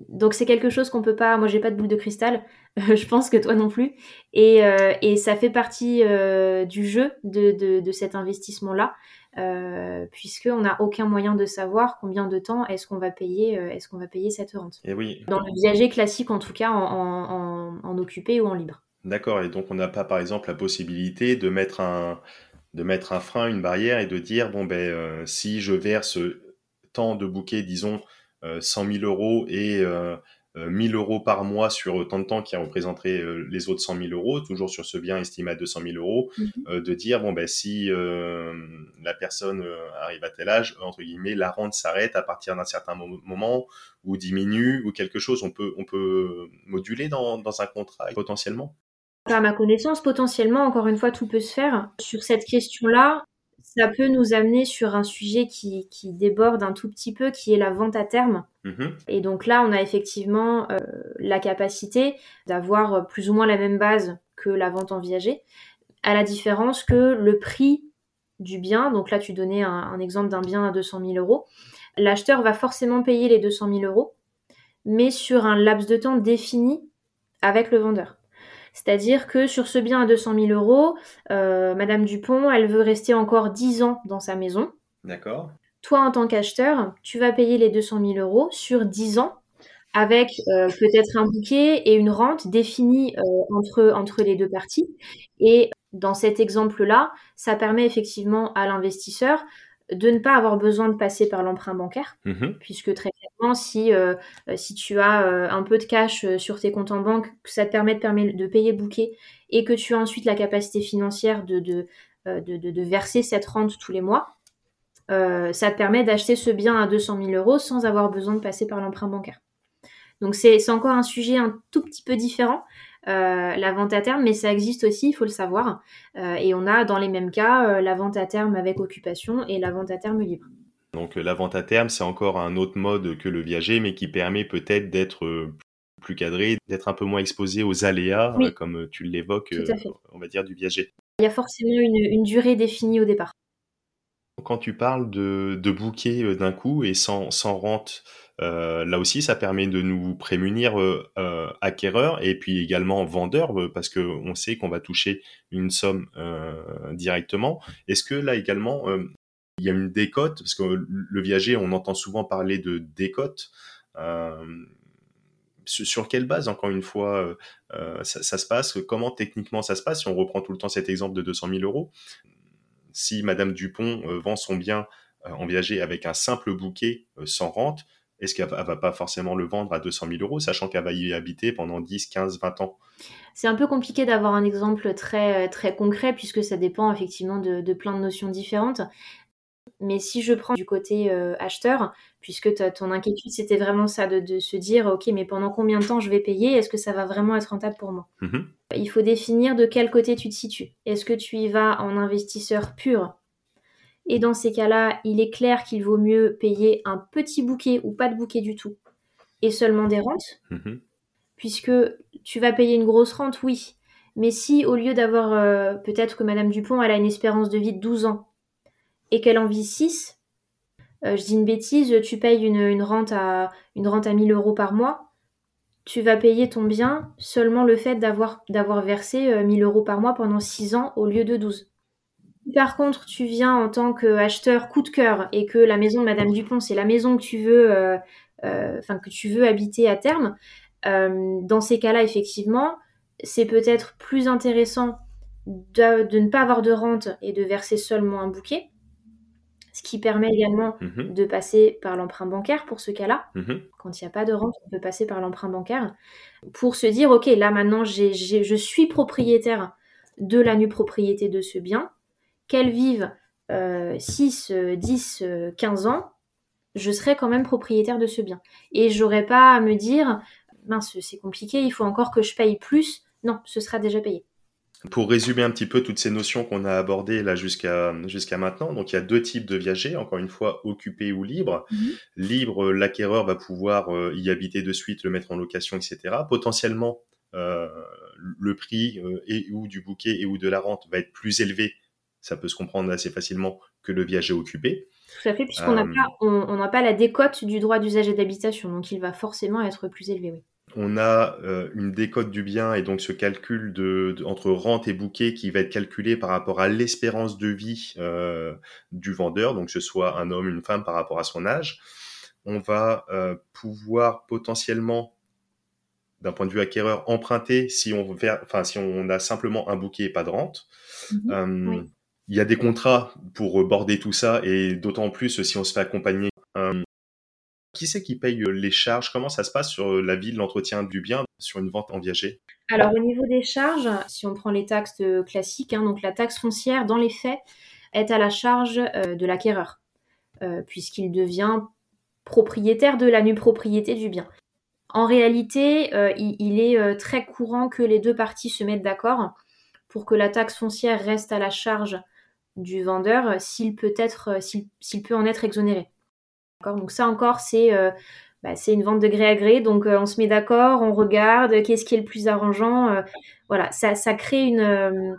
Donc c'est quelque chose qu'on peut pas. Moi j'ai pas de boule de cristal, (laughs) je pense que toi non plus. Et, euh, et ça fait partie euh, du jeu de, de, de cet investissement-là, euh, puisqu'on n'a aucun moyen de savoir combien de temps est-ce qu'on va payer, est-ce qu'on va payer cette rente. Et oui. Dans le viager classique en tout cas, en, en, en occupé ou en libre. D'accord, et donc on n'a pas par exemple la possibilité de mettre un, de mettre un frein, une barrière et de dire, bon ben si je verse tant de bouquets, disons 100 000 euros et euh, 1000 euh, euros par mois sur tant de temps qui représenterait euh, les autres 100 000 euros, toujours sur ce bien estimé à 200 000 euros, mhm. de dire, bon ben si la personne arrive à tel âge, entre guillemets, la rente s'arrête à partir d'un certain moment ou diminue ou quelque chose, on peut, on peut moduler dans, dans un contrat potentiellement? À ma connaissance, potentiellement, encore une fois, tout peut se faire. Sur cette question-là, ça peut nous amener sur un sujet qui, déborde un tout petit peu, qui est la vente à terme. Mm-hmm. Et donc là, on a effectivement euh, la capacité d'avoir plus ou moins la même base que la vente en viager, à la différence que le prix du bien, donc là tu donnais un, un exemple d'un bien à 200 000 euros, l'acheteur va forcément payer les 200 000 euros, mais sur un laps de temps défini avec le vendeur. C'est-à-dire que sur ce bien à 200 000 euros, euh, Madame Dupont, elle veut rester encore 10 ans dans sa maison. D'accord. Toi, en tant qu'acheteur, tu vas payer les 200 000 euros sur 10 ans avec euh, peut-être un bouquet et une rente définie euh, entre, entre les deux parties. Et dans cet exemple-là, ça permet effectivement à l'investisseur de ne pas avoir besoin de passer par l'emprunt bancaire, mhm. puisque très si, euh, si tu as euh, un peu de cash euh, sur tes comptes en banque, que ça te permet de, de payer bouquet, et que tu as ensuite la capacité financière de, de, de, verser cette rente tous les mois, ça te permet d'acheter ce bien à 200 000 euros sans avoir besoin de passer par l'emprunt bancaire. Donc c'est encore un sujet un tout petit peu différent, euh, la vente à terme, mais ça existe aussi, il faut le savoir. Euh, et on a dans les mêmes cas euh, la vente à terme avec occupation et la vente à terme libre. Donc la vente à terme, c'est encore un autre mode que le viager, mais qui permet peut-être d'être plus cadré, d'être un peu moins exposé aux aléas, comme tu l'évoques, on va dire, du viager. Il y a forcément une, durée définie au départ. Quand tu parles de, de bouquet d'un coup et sans, sans rente, euh, là aussi, ça permet de nous prémunir euh, euh, acquéreurs et puis également vendeurs parce que on sait qu'on va toucher une somme directement. Est-ce que là également il y a une décote parce que le viager, on entend souvent parler de décote. sur quelle base, encore une fois, ça, ça, se passe? Comment techniquement ça se passe? Si on reprend tout le temps cet exemple de 200 000 euros, si Madame Dupont vend son bien en viager avec un simple bouquet sans rente, est-ce qu'elle va, pas forcément le vendre à 200 000 euros, sachant qu'elle va y habiter pendant 10, 15, 20 ans? C'est un peu compliqué d'avoir un exemple très, très concret, puisque ça dépend effectivement de, plein de notions différentes. Mais si je prends du côté euh, acheteur, puisque ton inquiétude c'était vraiment ça, de, se dire, ok, mais pendant combien de temps je vais payer Est-ce que ça va vraiment être rentable pour moi? Mmh Il faut définir de quel côté tu te situes. Est-ce que tu y vas en investisseur pur? Et dans ces cas-là, il est clair qu'il vaut mieux payer un petit bouquet ou pas de bouquet du tout et seulement des rentes. Mhm. Puisque tu vas payer une grosse rente, oui. Mais si au lieu d'avoir, euh, peut-être que Madame Dupont, elle a une espérance de vie de 12 ans et qu'elle en vit 6, euh, je dis une bêtise, tu payes une, rente à, une rente à 1000 euros par mois, tu vas payer ton bien seulement le fait d'avoir, versé 1000 euros par mois pendant 6 ans au lieu de 12. Par contre, tu viens en tant qu'acheteur coup de cœur et que la maison de Madame Dupont, c'est la maison que tu veux, enfin que tu veux habiter à terme, dans ces cas-là, effectivement, c'est peut-être plus intéressant de, ne pas avoir de rente et de verser seulement un bouquet, ce qui permet également mhm. de passer par l'emprunt bancaire pour ce cas-là. Mhm. Quand il n'y a pas de rente, on peut passer par l'emprunt bancaire pour se dire, ok, là maintenant, je suis propriétaire de la nue propriété de ce bien, qu'elle vive 6, 10, 15 ans, je serai quand même propriétaire de ce bien. Et j'aurais pas à me dire, mince, c'est compliqué, il faut encore que je paye plus. Non, ce sera déjà payé. Pour résumer un petit peu toutes ces notions qu'on a abordées là jusqu'à jusqu'à maintenant, donc il y a deux types de viagers, encore une fois occupés ou libres. Mhm. Libre, l'acquéreur va pouvoir euh, y habiter de suite, le mettre en location, etc. Potentiellement, euh, le prix euh, et ou du bouquet et ou de la rente va être plus élevé. Ça peut se comprendre assez facilement que le viager occupé. Tout à fait, puisqu'on n'a pas, on, n'a pas la décote du droit d'usage et d'habitation, donc il va forcément être plus élevé. Oui on a euh, une décote du bien et donc ce calcul de, entre rente et bouquet qui va être calculé par rapport à l'espérance de vie euh, du vendeur, donc que ce soit un homme, une femme par rapport à son âge. On va euh, pouvoir potentiellement, d'un point de vue acquéreur, emprunter si on, enfin, si on a simplement un bouquet et pas de rente. Mhm. Il y a des contrats pour border tout ça et d'autant plus si on se fait accompagner qui c'est qui paye euh, les charges? Comment ça se passe sur euh, la vie de l'entretien du bien sur une vente en viager Alors au niveau des charges, si on prend les taxes euh, classiques, hein, donc la taxe foncière, dans les faits, est à la charge de l'acquéreur, puisqu'il devient propriétaire de la nue propriété du bien. En réalité, il, est très courant que les deux parties se mettent d'accord pour que la taxe foncière reste à la charge du vendeur s'il peut, être, s'il peut en être exonéré. Donc ça encore, euh, bah, c'est une vente de gré à gré. Donc euh, on se met d'accord, on regarde qu'est-ce qui est le plus arrangeant. Euh, voilà, ça, crée une...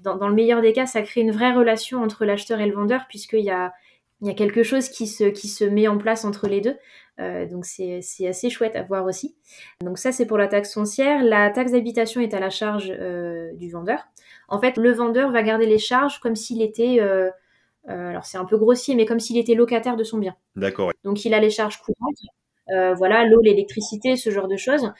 Dans, le meilleur des cas, ça crée une vraie relation entre l'acheteur et le vendeur puisqu'il y a, y a quelque chose qui se, qui se met en place entre les deux. donc c'est assez chouette à voir aussi. Donc ça c'est pour la taxe foncière. La taxe d'habitation est à la charge du vendeur. En fait, le vendeur va garder les charges comme s'il était euh, alors c'est un peu grossier, mais comme s'il était locataire de son bien. D'accord. Donc il a les charges courantes, euh, voilà, l'eau, l'électricité, ce genre de choses.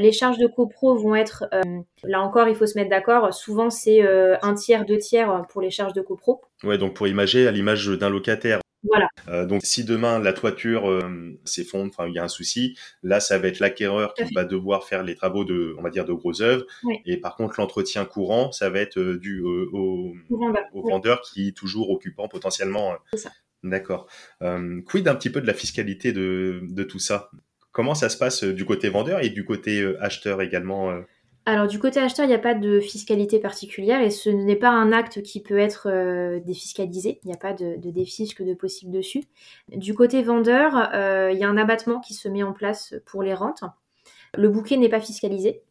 Les charges de copro vont être, euh, là encore, il faut se mettre d'accord. Souvent, c'est un tiers, deux tiers pour les charges de copro. Ouais, donc pour imager, à l'image d'un locataire, voilà. Euh, donc si demain la toiture euh, s'effondre, enfin il y a un souci, là ça va être l'acquéreur qui va devoir faire les travaux de, on va dire, de gros œuvres. Et par contre l'entretien courant, ça va être euh, dû au, vendeur, qui est toujours occupant potentiellement. D'accord. quid un petit peu de la fiscalité de, de tout ça? Comment ça se passe du côté vendeur et du côté acheteur également alors du côté acheteur, il n'y a pas de fiscalité particulière et ce n'est pas un acte qui peut être euh, défiscalisé. Il n'y a pas de, de défisque de possible dessus. Du côté vendeur, euh, il y a un abattement qui se met en place pour les rentes. Le bouquet n'est pas fiscalisé.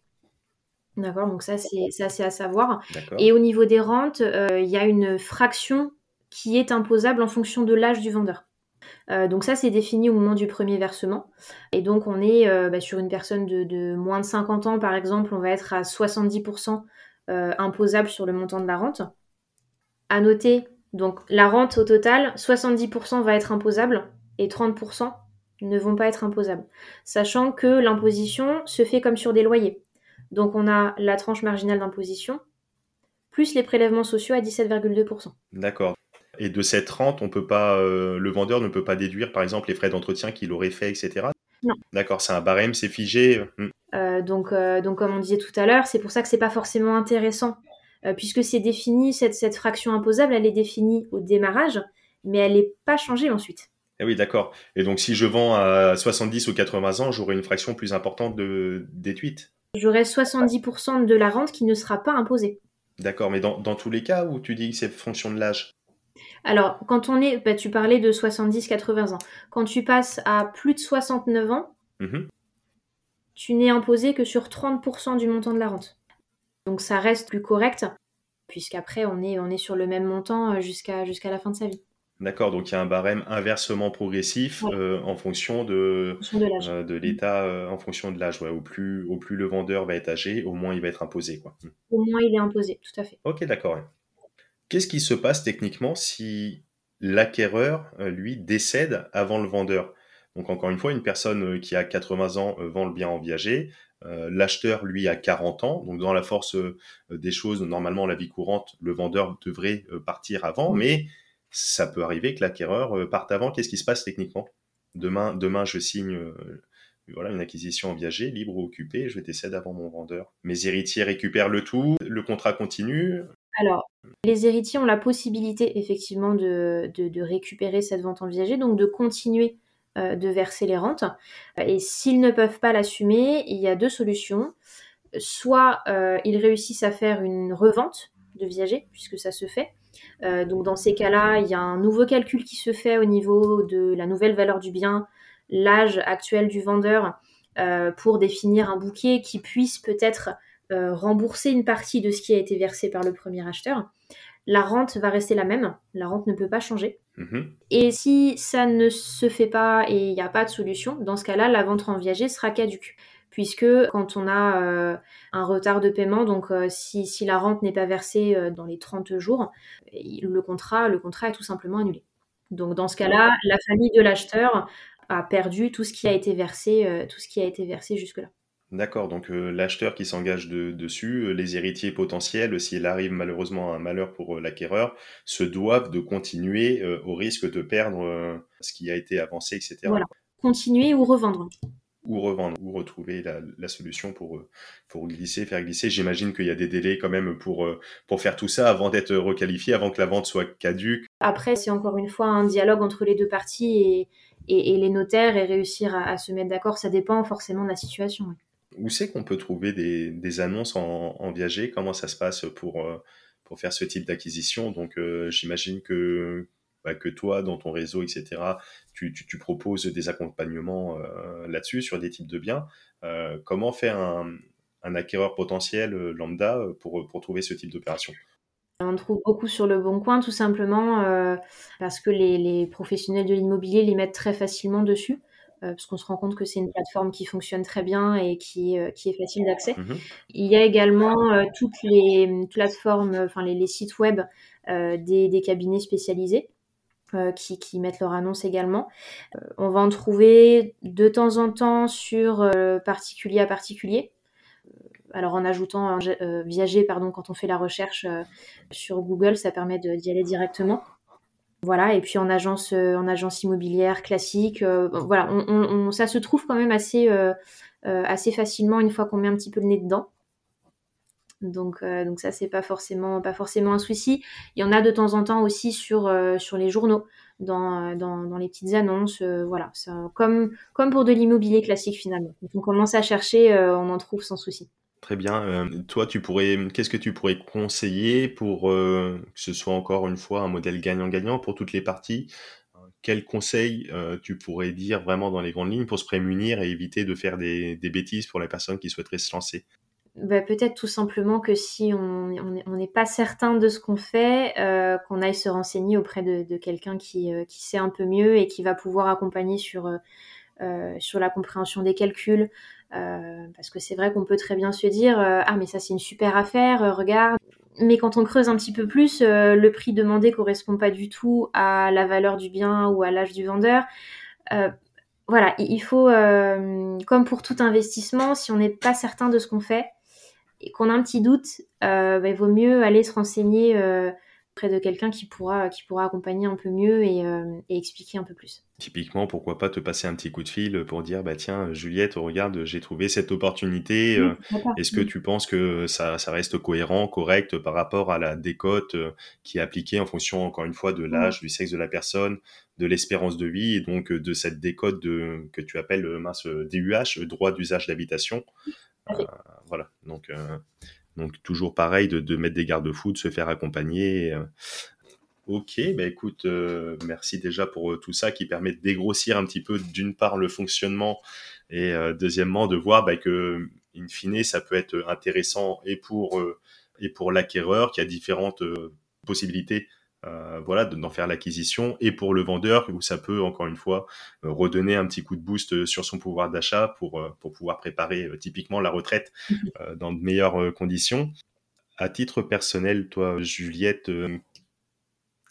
D'accord, donc ça c'est assez à savoir. Et au niveau des rentes, euh, il y a une fraction qui est imposable en fonction de l'âge du vendeur. Euh, donc ça, c'est défini au moment du premier versement. Et donc on est euh, bah, sur une personne de, moins de 50 ans, par exemple, on va être à 70% euh, imposable sur le montant de la rente. À noter, donc la rente au total, 70% va être imposable et 30% ne vont pas être imposables. Sachant que l'imposition se fait comme sur des loyers. Donc on a la tranche marginale d'imposition, plus les prélèvements sociaux à 17,2%. D'accord. Et de cette rente, on peut pas, euh, le vendeur ne peut pas déduire, par exemple, les frais d'entretien qu'il aurait fait, etc. Non. D'accord, c'est un barème, c'est figé. Hmm. Euh, donc, euh, donc, comme on disait tout à l'heure, c'est pour ça que c'est pas forcément intéressant, puisque c'est défini, cette, cette fraction imposable, elle est définie au démarrage, mais elle n'est pas changée ensuite. Eh oui, d'accord. Et donc, si je vends à 70 ou 80 ans, j'aurai une fraction plus importante de déduite J'aurai 70% de la rente qui ne sera pas imposée. D'accord, mais dans, dans tous les cas où tu dis que c'est fonction de l'âge? Alors, quand on est, bah, tu parlais de 70-80 ans. Quand tu passes à plus de 69 ans, mmh tu n'es imposé que sur 30% du montant de la rente. Donc ça reste plus correct, puisqu'après on est, on est sur le même montant jusqu'à jusqu'à la fin de sa vie. D'accord, donc il y a un barème inversement progressif en fonction de, de, l'état, en fonction de l'âge. Au, plus, au plus le vendeur va être âgé, au moins il va être imposé. Quoi. Au moins il est imposé, tout à fait. Ok, d'accord. Qu'est-ce qui se passe techniquement si l'acquéreur, euh, lui, décède avant le vendeur? Donc encore une fois, une personne euh, qui a 80 ans euh, vend le bien en viager, l'acheteur, lui, a 40 ans. Donc dans la force des choses, normalement, la vie courante, le vendeur devrait partir avant, mais ça peut arriver que l'acquéreur parte avant. Qu'est-ce qui se passe techniquement? Demain, demain, je signe voilà, une acquisition en viager, libre ou occupée, je décède avant mon vendeur. Mes héritiers récupèrent le tout, le contrat continue. Alors, les héritiers ont la possibilité effectivement de, récupérer cette vente en viager, donc de continuer euh, de verser les rentes. Et s'ils ne peuvent pas l'assumer, il y a deux solutions. Soit euh, ils réussissent à faire une revente de viager, puisque ça se fait. Euh, donc dans ces cas-là, il y a un nouveau calcul qui se fait au niveau de la nouvelle valeur du bien, l'âge actuel du vendeur, pour définir un bouquet qui puisse peut-être euh, rembourser une partie de ce qui a été versé par le premier acheteur. La rente va rester la même, la rente ne peut pas changer. Mhm. Et si ça ne se fait pas et il n'y a pas de solution, dans ce cas-là, la vente en viager sera caduque. Puisque quand on a euh, un retard de paiement, donc euh, si, la rente n'est pas versée dans les 30 jours, le contrat, le contrat est tout simplement annulé. Donc dans ce cas-là, la famille de l'acheteur a perdu tout ce qui a été versé, tout ce qui a été versé jusque-là. D'accord, donc euh, l'acheteur qui s'engage dessus, euh, les héritiers potentiels, s'il arrive malheureusement à un malheur pour euh, l'acquéreur, se doivent de continuer au risque de perdre ce qui a été avancé, etc. Voilà, continuer ou revendre. Ou revendre, ou retrouver la, solution pour, pour glisser, faire glisser. J'imagine qu'il y a des délais quand même pour, pour faire tout ça avant d'être requalifié, avant que la vente soit caduque. Après, c'est encore une fois un dialogue entre les deux parties et, et, les notaires et réussir à, à se mettre d'accord. Ça dépend forcément de la situation. Où c'est qu'on peut trouver des, annonces en, viager? Comment ça se passe pour, euh, faire ce type d'acquisition? Donc, euh, j'imagine que, bah, que toi, dans ton réseau, etc., tu, proposes des accompagnements euh, là-dessus, sur des types de biens. comment faire un, acquéreur potentiel lambda pour, pour trouver ce type d'opération? On trouve beaucoup sur le bon coin, tout simplement parce que les professionnels de l'immobilier les mettent très facilement dessus. Euh, parce qu'on se rend compte que c'est une plateforme qui fonctionne très bien et qui, euh, qui est facile d'accès. Mhm. Il y a également euh, toutes les plateformes, enfin les, sites web des, des, cabinets spécialisés. Qui, qui, mettent leur annonce également. on va en trouver de temps en temps sur particulier à particulier. Alors en ajoutant viager, pardon, quand on fait la recherche sur Google, ça permet d'y aller directement. Voilà, et puis en agence, euh, immobilière classique, euh, voilà, ça se trouve quand même assez, euh, assez facilement une fois qu'on met un petit peu le nez dedans. Donc, donc ça, c'est pas forcément, pas forcément un souci. Il y en a de temps en temps aussi sur, les journaux, dans, les petites annonces. voilà, comme, comme pour de l'immobilier classique finalement. Quand on commence à chercher, on en trouve sans souci. Très bien. Euh, toi, tu pourrais, qu'est-ce que tu pourrais conseiller pour euh, que ce soit encore une fois un modèle gagnant-gagnant pour toutes les parties? Quels conseils euh, tu pourrais dire vraiment dans les grandes lignes pour se prémunir et éviter de faire des, bêtises pour les personnes qui souhaiteraient se lancer? Bah, Peut-être tout simplement que si on n'est pas certain de ce qu'on fait, qu'on aille se renseigner auprès de, quelqu'un qui, sait un peu mieux et qui va pouvoir accompagner sur, sur la compréhension des calculs, parce que c'est vrai qu'on peut très bien se dire euh, ah mais ça c'est une super affaire, euh, regarde. Mais quand on creuse un petit peu plus, le prix demandé correspond pas du tout à la valeur du bien ou à l'âge du vendeur. voilà, il faut, comme pour tout investissement, si on n'est pas certain de ce qu'on fait et qu'on a un petit doute, bah, il vaut mieux aller se renseigner près de quelqu'un qui pourra, qui pourra accompagner un peu mieux et, euh, expliquer un peu plus. Typiquement, pourquoi pas te passer un petit coup de fil pour dire bah tiens Juliette, regarde, j'ai trouvé cette opportunité. Euh, est-ce que tu penses que ça, ça, reste cohérent, correct par rapport à la décote euh, qui est appliquée en fonction encore une fois de l'âge, du sexe de la personne, de l'espérance de vie et donc de cette décote de, que tu appelles mince DUH, droit d'usage d'habitation. voilà, donc donc toujours pareil de, mettre des garde-fous, de se faire accompagner. Euh. Ok, bah écoute, euh, merci déjà pour euh, tout ça qui permet de dégrossir un petit peu d'une part le fonctionnement et deuxièmement de voir bah, que in fine, ça peut être intéressant et pour, et pour l'acquéreur qui a différentes possibilités euh, voilà, d'en faire l'acquisition, et pour le vendeur, où ça peut, encore une fois, euh, redonner un petit coup de boost euh, sur son pouvoir d'achat pour, pour pouvoir préparer typiquement la retraite mhm. dans de meilleures conditions. À titre personnel, toi, Juliette,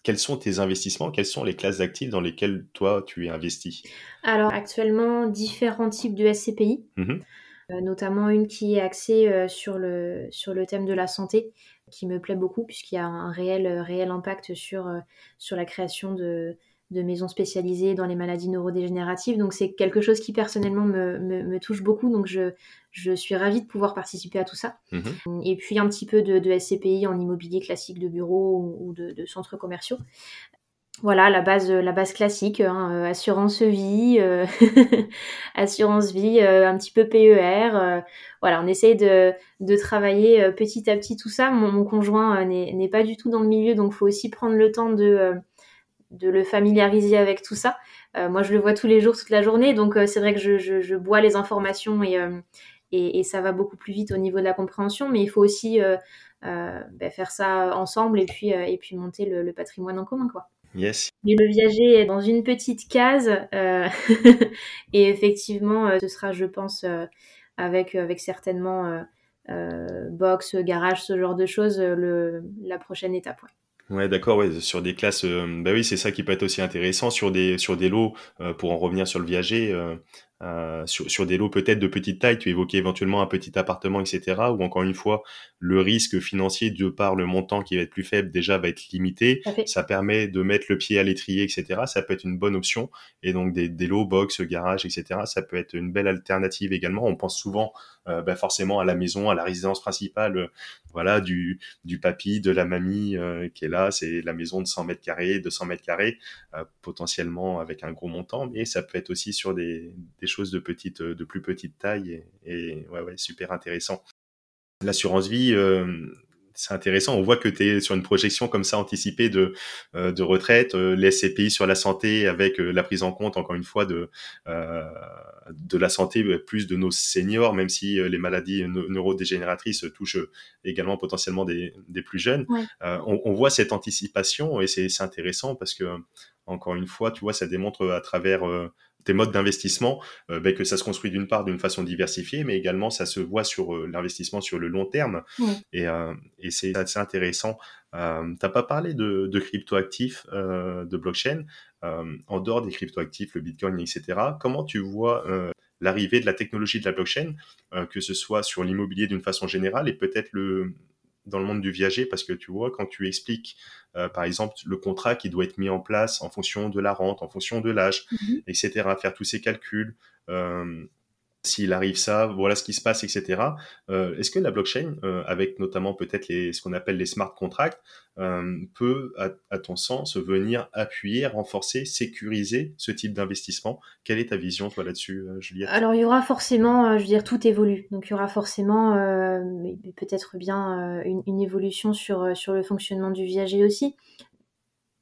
quels sont tes investissements? Quelles sont les classes d'actifs dans lesquelles toi, tu es investi? Alors, actuellement, différents types de SCPI. Mhm. notamment une qui est axée sur, le, sur le thème de la santé qui me plaît beaucoup puisqu'il y a un réel, euh, réel impact sur, euh, sur la création de, de maisons spécialisées dans les maladies neurodégénératives. Donc c'est quelque chose qui personnellement me, me, touche beaucoup. Donc je, je, suis ravie de pouvoir participer à tout ça. Mhm. Et puis un petit peu de, de, SCPI en immobilier classique de bureau ou, de, de, centres commerciaux voilà la base la base classique hein, euh, assurance vie euh, (laughs) assurance vie euh, un petit peu PER voilà on essaye de, de travailler petit à petit tout ça. Mon, conjoint n'est pas du tout dans le milieu donc faut aussi prendre le temps de de le familiariser avec tout ça. Moi je le vois tous les jours toute la journée donc c'est vrai que je, je, bois les informations et, et, ça va beaucoup plus vite au niveau de la compréhension mais il faut aussi bah, faire ça ensemble et puis et puis monter le, le patrimoine en commun quoi Yes. Le viager est dans une petite case. Euh, (laughs) et effectivement, euh, ce sera, je pense, euh, avec, avec certainement box, garage, ce genre de choses, le, la prochaine étape. Ouais, d'accord, ouais, sur des classes, bah oui, c'est ça qui peut être aussi intéressant sur des sur des lots pour en revenir sur le viager. Euh, sur, sur, des lots peut-être de petite taille, tu évoquais éventuellement un petit appartement, etc. Ou encore une fois, le risque financier, de par le montant qui va être plus faible, déjà va être limité. Ça permet de mettre le pied à l'étrier, etc. Ça peut être une bonne option. Et donc des, des lots, box, garage, etc. Ça peut être une belle alternative également. On pense souvent euh, bah forcément à la maison, à la résidence principale, euh, voilà, du, du papy, de la mamie euh, qui est là. C'est la maison de 100 mètres carrés, 200 mètres carrés, potentiellement avec un gros montant, mais ça peut être aussi sur des, choses de petite, de plus petite taille et, et ouais, super intéressant. L'assurance vie, c'est intéressant. On voit que tu es sur une projection comme ça anticipée de, euh, de retraite, euh, les SCPI sur la santé avec euh, la prise en compte, encore une fois, de, de la santé plus de nos seniors, même si les maladies neurodégénératrices touchent également potentiellement des, des plus jeunes. On, on, voit cette anticipation et c'est intéressant parce que, encore une fois, tu vois, ça démontre à travers tes modes d'investissement, euh, ben, que ça se construit d'une part d'une façon diversifiée, mais également ça se voit sur euh, l'investissement sur le long terme. Et, euh, et c'est assez intéressant. Euh, T'as pas parlé de, de cryptoactifs, de blockchain, en dehors des cryptoactifs, le Bitcoin, etc. Comment tu vois l'arrivée de la technologie de la blockchain, que ce soit sur l'immobilier d'une façon générale et peut-être le dans le monde du viager parce que tu vois quand tu expliques euh, par exemple le contrat qui doit être mis en place en fonction de la rente, en fonction de l'âge, mhm. etc. Faire tous ces calculs. Euh, s'il arrive ça, voilà ce qui se passe, etc. Euh, Est-ce que la blockchain, euh, avec notamment peut-être ce qu'on appelle les smart contracts, euh, peut, à, ton sens, venir appuyer, renforcer, sécuriser ce type d'investissement? Quelle est ta vision, toi, là-dessus, Juliette? Alors, il y aura forcément, je veux dire, tout évolue. Donc, il y aura forcément, peut-être bien, une, une, évolution sur, sur le fonctionnement du viager aussi.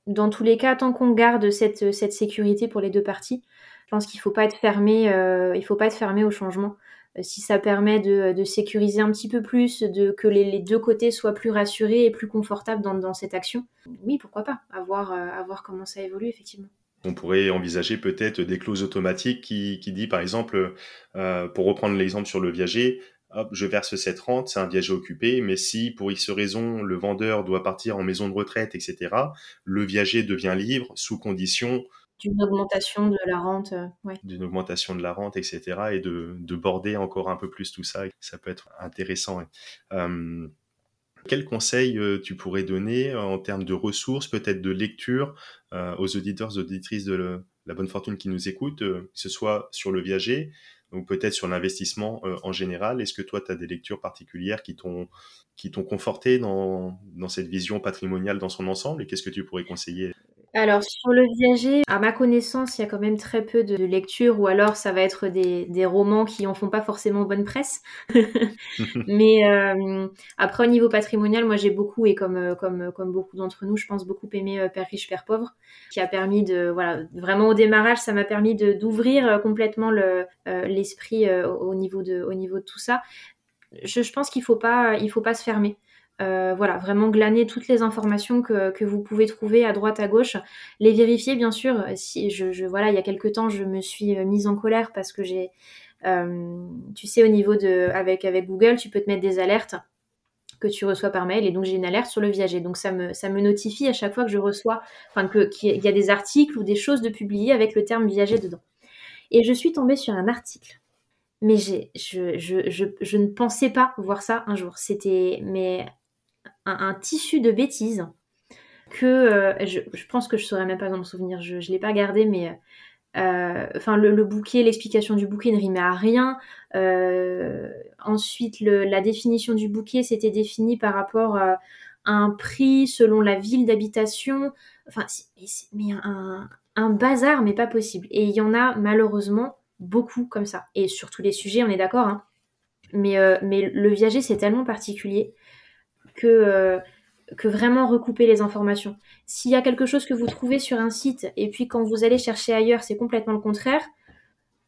Dans tous les cas, tant qu'on garde cette, cette sécurité pour les deux parties, pense qu'il faut pas être fermé, euh, il faut pas être fermé au changement. Euh, si ça permet de, sécuriser un petit peu plus, de que les, deux côtés soient plus rassurés et plus confortables dans, cette action, oui, pourquoi pas, à voir, euh, comment ça évolue effectivement. On pourrait envisager peut-être des clauses automatiques qui, qui dit par exemple, pour reprendre l'exemple sur le viager, hop, je verse cette rente, c'est un viager occupé, mais si pour X raison le vendeur doit partir en maison de retraite, etc., le viager devient libre sous condition d'une augmentation de la rente. Euh, D'une augmentation de la rente, etc. Et de, de, border encore un peu plus tout ça. Ça peut être intéressant. Euh, quel conseil euh, tu pourrais donner en termes de ressources, peut-être de lecture aux auditeurs, auditrices de la bonne fortune qui nous écoutent, que ce soit sur le viager ou peut-être sur l'investissement en général? Est-ce que toi, tu as des lectures particulières qui t'ont qui t'ont conforté dans, dans cette vision patrimoniale dans son ensemble? Et qu'est-ce que tu pourrais conseiller? Alors sur le viager, à ma connaissance, il y a quand même très peu de lecture ou alors ça va être des, des romans qui en font pas forcément bonne presse. (laughs) (laughs) Mais euh, après au niveau patrimonial, moi j'ai beaucoup et comme euh, comme comme beaucoup d'entre nous, je pense beaucoup aimé euh, Père riche Père pauvre, qui a permis de voilà vraiment au démarrage, ça m'a permis de d'ouvrir complètement le l'esprit au niveau de au niveau de tout ça. Je, je pense qu'il faut pas il faut pas se fermer. Euh, voilà, vraiment glaner toutes les informations que, vous pouvez trouver à droite, à gauche, les vérifier bien sûr. Si je, voilà, il y a quelques temps, je me suis euh, mise en colère parce que j'ai, euh, tu sais, au niveau de, avec Google, tu peux te mettre des alertes que tu reçois par mail et donc j'ai une alerte sur le viager. Donc ça me notifie à chaque fois que je reçois, enfin que qu'il y a des articles ou des choses de publier avec le terme viager dedans. Et je suis tombée sur un article mais je, je, ne pensais pas voir ça un jour. C'était mais un, tissu de bêtises que euh, je, pense que je saurais même pas m'en souvenir. Je, ne l'ai pas gardé, mais euh, enfin le, bouquet, l'explication du bouquet ne rimait à rien. Euh, ensuite, la définition du bouquet, c'était défini par rapport à un prix selon la ville d'habitation. Enfin, mais un, un, bazar, mais pas possible. Et il y en a malheureusement beaucoup comme ça. Et sur tous les sujets, on est d'accord. Hein. Mais, mais le viager, c'est tellement particulier que, euh, que vraiment recouper les informations. S'il y a quelque chose que vous trouvez sur un site et puis quand vous allez chercher ailleurs, c'est complètement le contraire,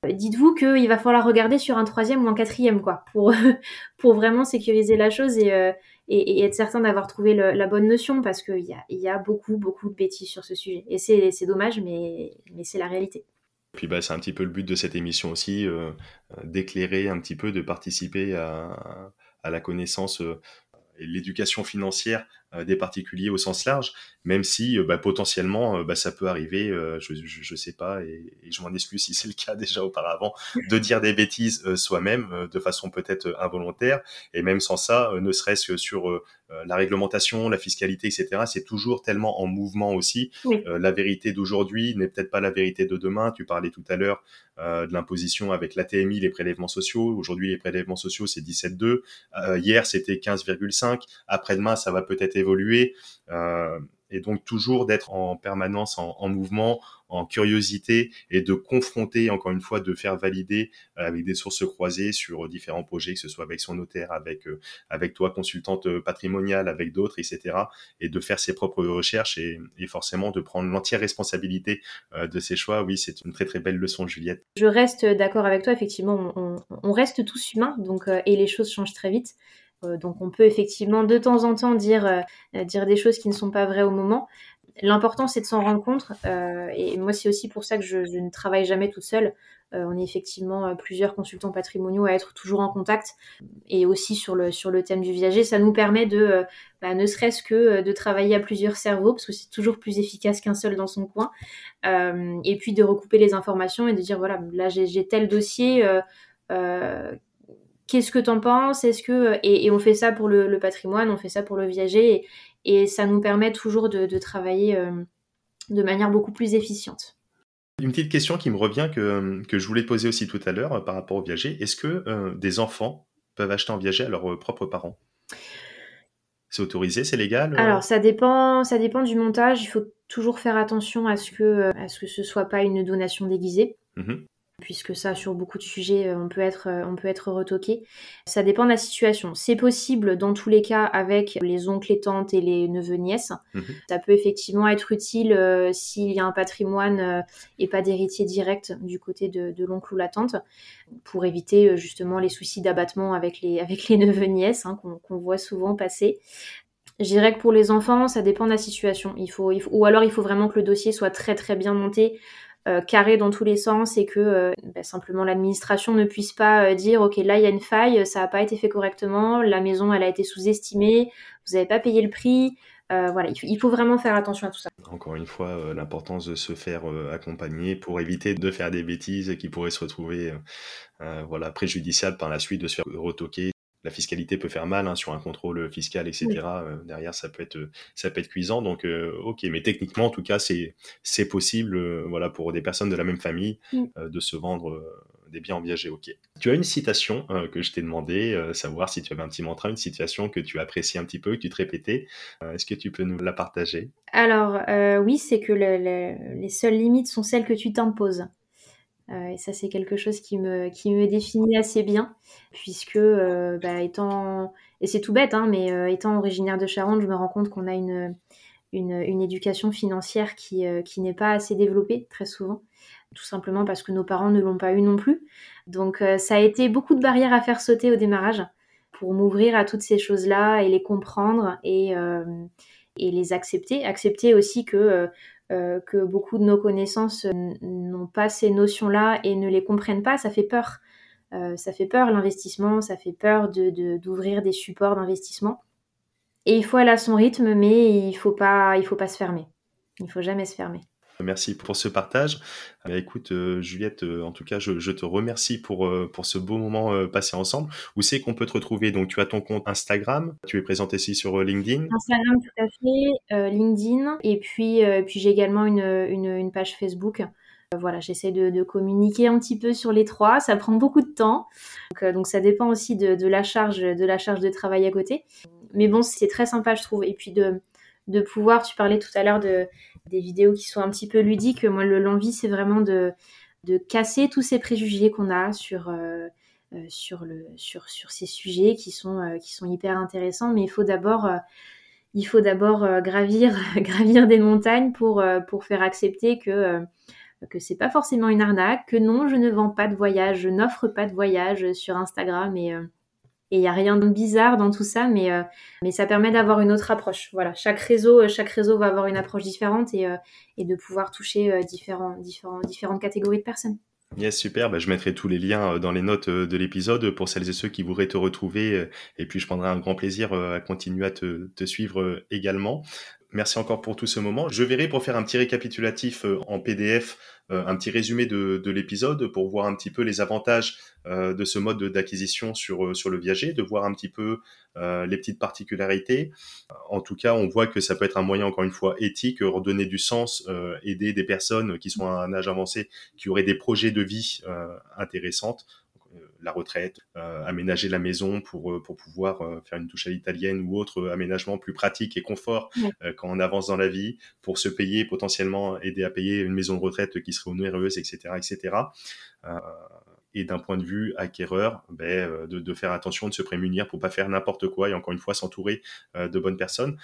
euh, dites-vous qu'il va falloir regarder sur un troisième ou un quatrième, quoi, pour, (laughs) pour vraiment sécuriser la chose et, euh, et, être certain d'avoir trouvé la bonne notion, parce qu'il y a, y a beaucoup, beaucoup de bêtises sur ce sujet. Et c'est dommage, mais, mais c'est la réalité. Puis bah, c'est un petit peu le but de cette émission aussi, d'éclairer un petit peu, de participer à, à la connaissance l'éducation financière des particuliers au sens large, même si euh, bah, potentiellement euh, bah, ça peut arriver, je, je, sais pas, et, je m'en excuse si c'est le cas (laughs) déjà auparavant, de dire des bêtises soi-même de façon peut-être involontaire, et même sans ça, ne serait-ce que sur la réglementation, la fiscalité, etc. C'est toujours tellement en mouvement aussi. la vérité d'aujourd'hui n'est peut-être pas la vérité de demain. Tu parlais tout à l'heure de l'imposition avec l'ATMI, les prélèvements sociaux. Aujourd'hui, les prélèvements sociaux, c'est 17,2. hier, c'était 15,5. Après-demain, ça va peut-être évoluer. Euh, et donc toujours d'être en permanence en, mouvement, en curiosité et de confronter, encore une fois, de faire valider euh, avec des sources croisées sur différents projets, que ce soit avec son notaire, avec euh, avec toi, consultante patrimoniale, avec d'autres, etc. Et de faire ses propres recherches et, forcément de prendre l'entière responsabilité de ses choix. Oui, c'est une très très belle leçon, Juliette. Je reste d'accord avec toi. Effectivement, on, on reste tous humains, donc et les choses changent très vite. Euh, donc on peut effectivement de temps en temps dire, euh, dire des choses qui ne sont pas vraies au moment. L'important c'est de s'en rendre compte euh, et moi c'est aussi pour ça que je, ne travaille jamais toute seule. on est effectivement plusieurs consultants patrimoniaux à être toujours en contact et aussi sur le, sur le thème du viager. Ça nous permet de, bah, ne serait-ce que de travailler à plusieurs cerveaux parce que c'est toujours plus efficace qu'un seul dans son coin. et puis de recouper les informations et de dire voilà là j'ai tel dossier Qu'est-ce que t'en penses? Est-ce que et, on fait ça pour le, patrimoine, on fait ça pour le viager, et, ça nous permet toujours de, travailler euh, de manière beaucoup plus efficiente. Une petite question qui me revient que, que je voulais poser aussi tout à l'heure euh, par rapport au viager. Est-ce que euh, des enfants peuvent acheter un viager à leurs propres parents? C'est autorisé, c'est légal Alors ça dépend, ça dépend du montage. Il faut toujours faire attention à ce que, à ce que ce soit pas une donation déguisée. Mmh puisque ça, sur beaucoup de sujets, euh, on peut être, euh, on peut être retoqué. Ça dépend de la situation. C'est possible dans tous les cas avec les oncles et tantes et les neveux nièces. Mhm. Ça peut effectivement être utile euh, s'il y a un patrimoine et pas d'héritier direct du côté de, l'oncle ou la tante, pour éviter justement les soucis d'abattement avec les, (laughs) avec les neveux nièces hein, qu'on voit souvent passer. Je dirais que pour les enfants, ça dépend de la situation. Il faut, il faut, ou alors il faut vraiment que le dossier soit très très bien monté carré dans tous les sens et que euh, bah, simplement l'administration ne puisse pas euh, dire ok là il y a une faille, ça n'a pas été fait correctement, la maison elle a été sous-estimée, vous n'avez pas payé le prix. voilà, il faut vraiment faire attention à tout ça. Encore une fois, l'importance de se faire accompagner pour éviter de faire des bêtises qui pourraient se retrouver voilà, préjudiciables par la suite, de se faire retoquer la fiscalité peut faire mal hein, sur un contrôle fiscal, etc. Euh, derrière, ça peut être ça peut être cuisant. Donc, euh, ok, mais techniquement, en tout cas, c'est c'est possible, euh, voilà, pour des personnes de la même famille, mm. de se vendre des biens en viager. Ok. Tu as une citation que je t'ai demandé, savoir si tu avais un petit mantra, une citation que tu apprécies un petit peu, que tu te répétais. Est-ce que tu peux nous la partager? Alors oui, c'est que les seules limites sont celles que tu t'imposes. Et ça, c'est quelque chose qui me, qui me définit assez bien, puisque bah, étant, et c'est tout bête, hein, mais étant originaire de Charente, je me rends compte qu'on a une, une, éducation financière qui, euh, qui n'est pas assez développée très souvent, tout simplement parce que nos parents ne l'ont pas eu non plus. Donc euh, ça a été beaucoup de barrières à faire sauter au démarrage pour m'ouvrir à toutes ces choses-là et les comprendre et, euh, et les accepter. Accepter aussi que, que beaucoup de nos connaissances n'ont pas ces notions-là et ne les comprennent pas, ça fait peur. ça fait peur l'investissement, ça fait peur d'ouvrir de, des supports d'investissement. Et il faut aller à son rythme, mais il faut pas, il faut pas se fermer. Il faut jamais se fermer. Merci pour ce partage. Écoute, euh, Juliette, euh, en tout cas, je, te remercie pour, euh, pour ce beau moment passé ensemble. Où c'est qu'on peut te retrouver? Donc, tu as ton compte Instagram, tu es présente ici sur LinkedIn. Instagram, tout à fait, LinkedIn, et puis, puis j'ai également une, une, page Facebook. Voilà, j'essaie de, communiquer un petit peu sur les trois. Ça prend beaucoup de temps, donc, donc ça dépend aussi de, de, la charge, de la charge de travail à côté mais bon, c'est très sympa, je trouve. Et puis de, de pouvoir, tu parlais tout à l'heure de, des vidéos qui sont un petit peu ludiques. Moi, l'envie, c'est vraiment de, de casser tous ces préjugés qu'on a sur, euh, euh, sur, sur ces sujets qui sont, euh, qui sont hyper intéressants. Mais il faut d'abord, il faut d'abord gravir, (laughs) gravir des montagnes pour, pour faire accepter que que c'est pas forcément une arnaque, que non, je ne vends pas de voyage, je n'offre pas de voyage sur Instagram et, et il n'y a rien de bizarre dans tout ça, mais, euh, mais ça permet d'avoir une autre approche. Voilà, chaque réseau, euh, chaque réseau va avoir une approche différente et, euh, et de pouvoir toucher différents, différents, différentes catégories de personnes. Yes, super. Bah, je mettrai tous les liens dans les notes de l'épisode pour celles et ceux qui voudraient te retrouver. Et puis, je prendrai un grand plaisir à continuer à te, te suivre également. Merci encore pour tout ce moment. Je verrai pour faire un petit récapitulatif en PDF euh, un petit résumé de, l'épisode pour voir un petit peu les avantages euh, de ce mode d'acquisition sur, euh, sur le viager, de voir un petit peu les petites particularités. En tout cas, on voit que ça peut être un moyen, encore une fois, éthique, redonner du sens, aider des personnes qui sont à un âge avancé, qui auraient des projets de vie intéressantes la retraite, euh, aménager la maison pour, euh, pour pouvoir euh, faire une touche à l'italienne ou autre aménagement plus pratique et confort quand on avance dans la vie, pour se payer, potentiellement aider à payer une maison de retraite qui serait onéreuse, etc. etc. et d'un point de vue acquéreur, ben, de, de, faire attention, de se prémunir pour pas faire n'importe quoi et encore une fois s'entourer de bonnes personnes.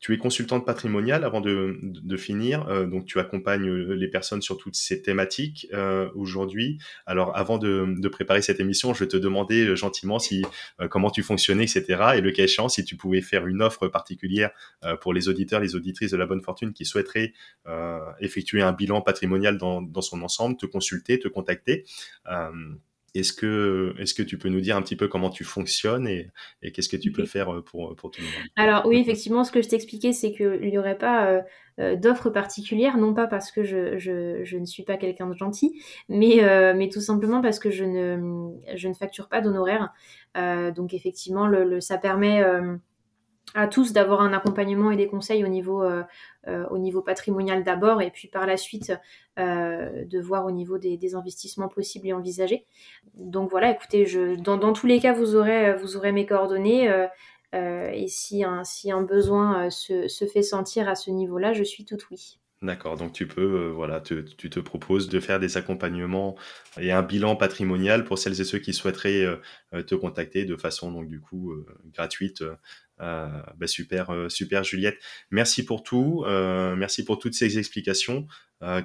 Tu es consultante patrimoniale avant de, de, finir, euh, donc tu accompagnes euh, les personnes sur toutes ces thématiques euh, aujourd'hui. Alors avant de, de, préparer cette émission, je te demandais gentiment si comment tu fonctionnais, etc. Et le cas échéant, si tu pouvais faire une offre particulière pour les auditeurs, les auditrices de la bonne fortune qui souhaiteraient effectuer un bilan patrimonial dans, dans, son ensemble, te consulter, te contacter. Est-ce que, est que tu peux nous dire un petit peu comment tu fonctionnes et, qu'est-ce que tu peux faire euh, pour, pour tout le monde? Alors oui, effectivement, ce que je t'expliquais, c'est qu'il n'y aurait pas euh, euh, d'offre particulière, non pas parce que je, je, je ne suis pas quelqu'un de gentil, mais, mais tout simplement parce que je ne, je ne facture pas d'honoraires. donc effectivement, le, ça permet à tous d'avoir un accompagnement et des conseils au niveau, euh, euh, au niveau patrimonial d'abord et puis par la suite euh, de voir au niveau des, investissements possibles et envisagés. Donc voilà, écoutez, je, dans, dans, tous les cas, vous aurez, vous aurez mes coordonnées et si un, si un besoin se, se fait sentir à ce niveau-là, je suis tout oui. D'accord, donc tu peux, voilà, tu te proposes de faire des accompagnements et un bilan patrimonial pour celles et ceux qui souhaiteraient te contacter de façon donc du coup gratuite euh, bah, super, euh, super Juliette. Merci pour tout. Euh, merci pour toutes ces explications.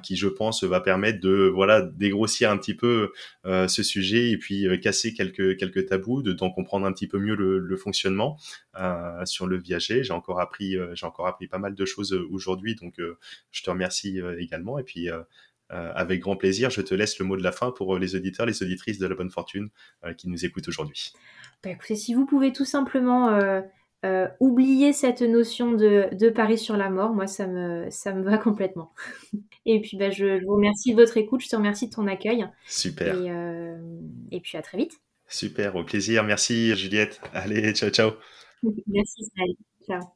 Qui je pense va permettre de voilà dégrossir un petit peu ce sujet et puis casser quelques quelques tabous, de d'en comprendre un petit peu mieux le, le fonctionnement sur le viager. J'ai encore appris j'ai encore appris pas mal de choses aujourd'hui, donc je te remercie également et puis avec grand plaisir, je te laisse le mot de la fin pour les auditeurs, les auditrices de la bonne fortune qui nous écoutent aujourd'hui. Bah, écoutez, si vous pouvez tout simplement euh, oublier cette notion de, de pari sur la mort, moi ça me, ça me va (laughs) complètement. et puis bah, je, vous remercie de votre écoute, je te remercie de ton accueil. Super. Et, euh, et puis à très vite. Super, au plaisir. Merci Juliette. Allez, ciao, ciao. (laughs) Merci, Ciao.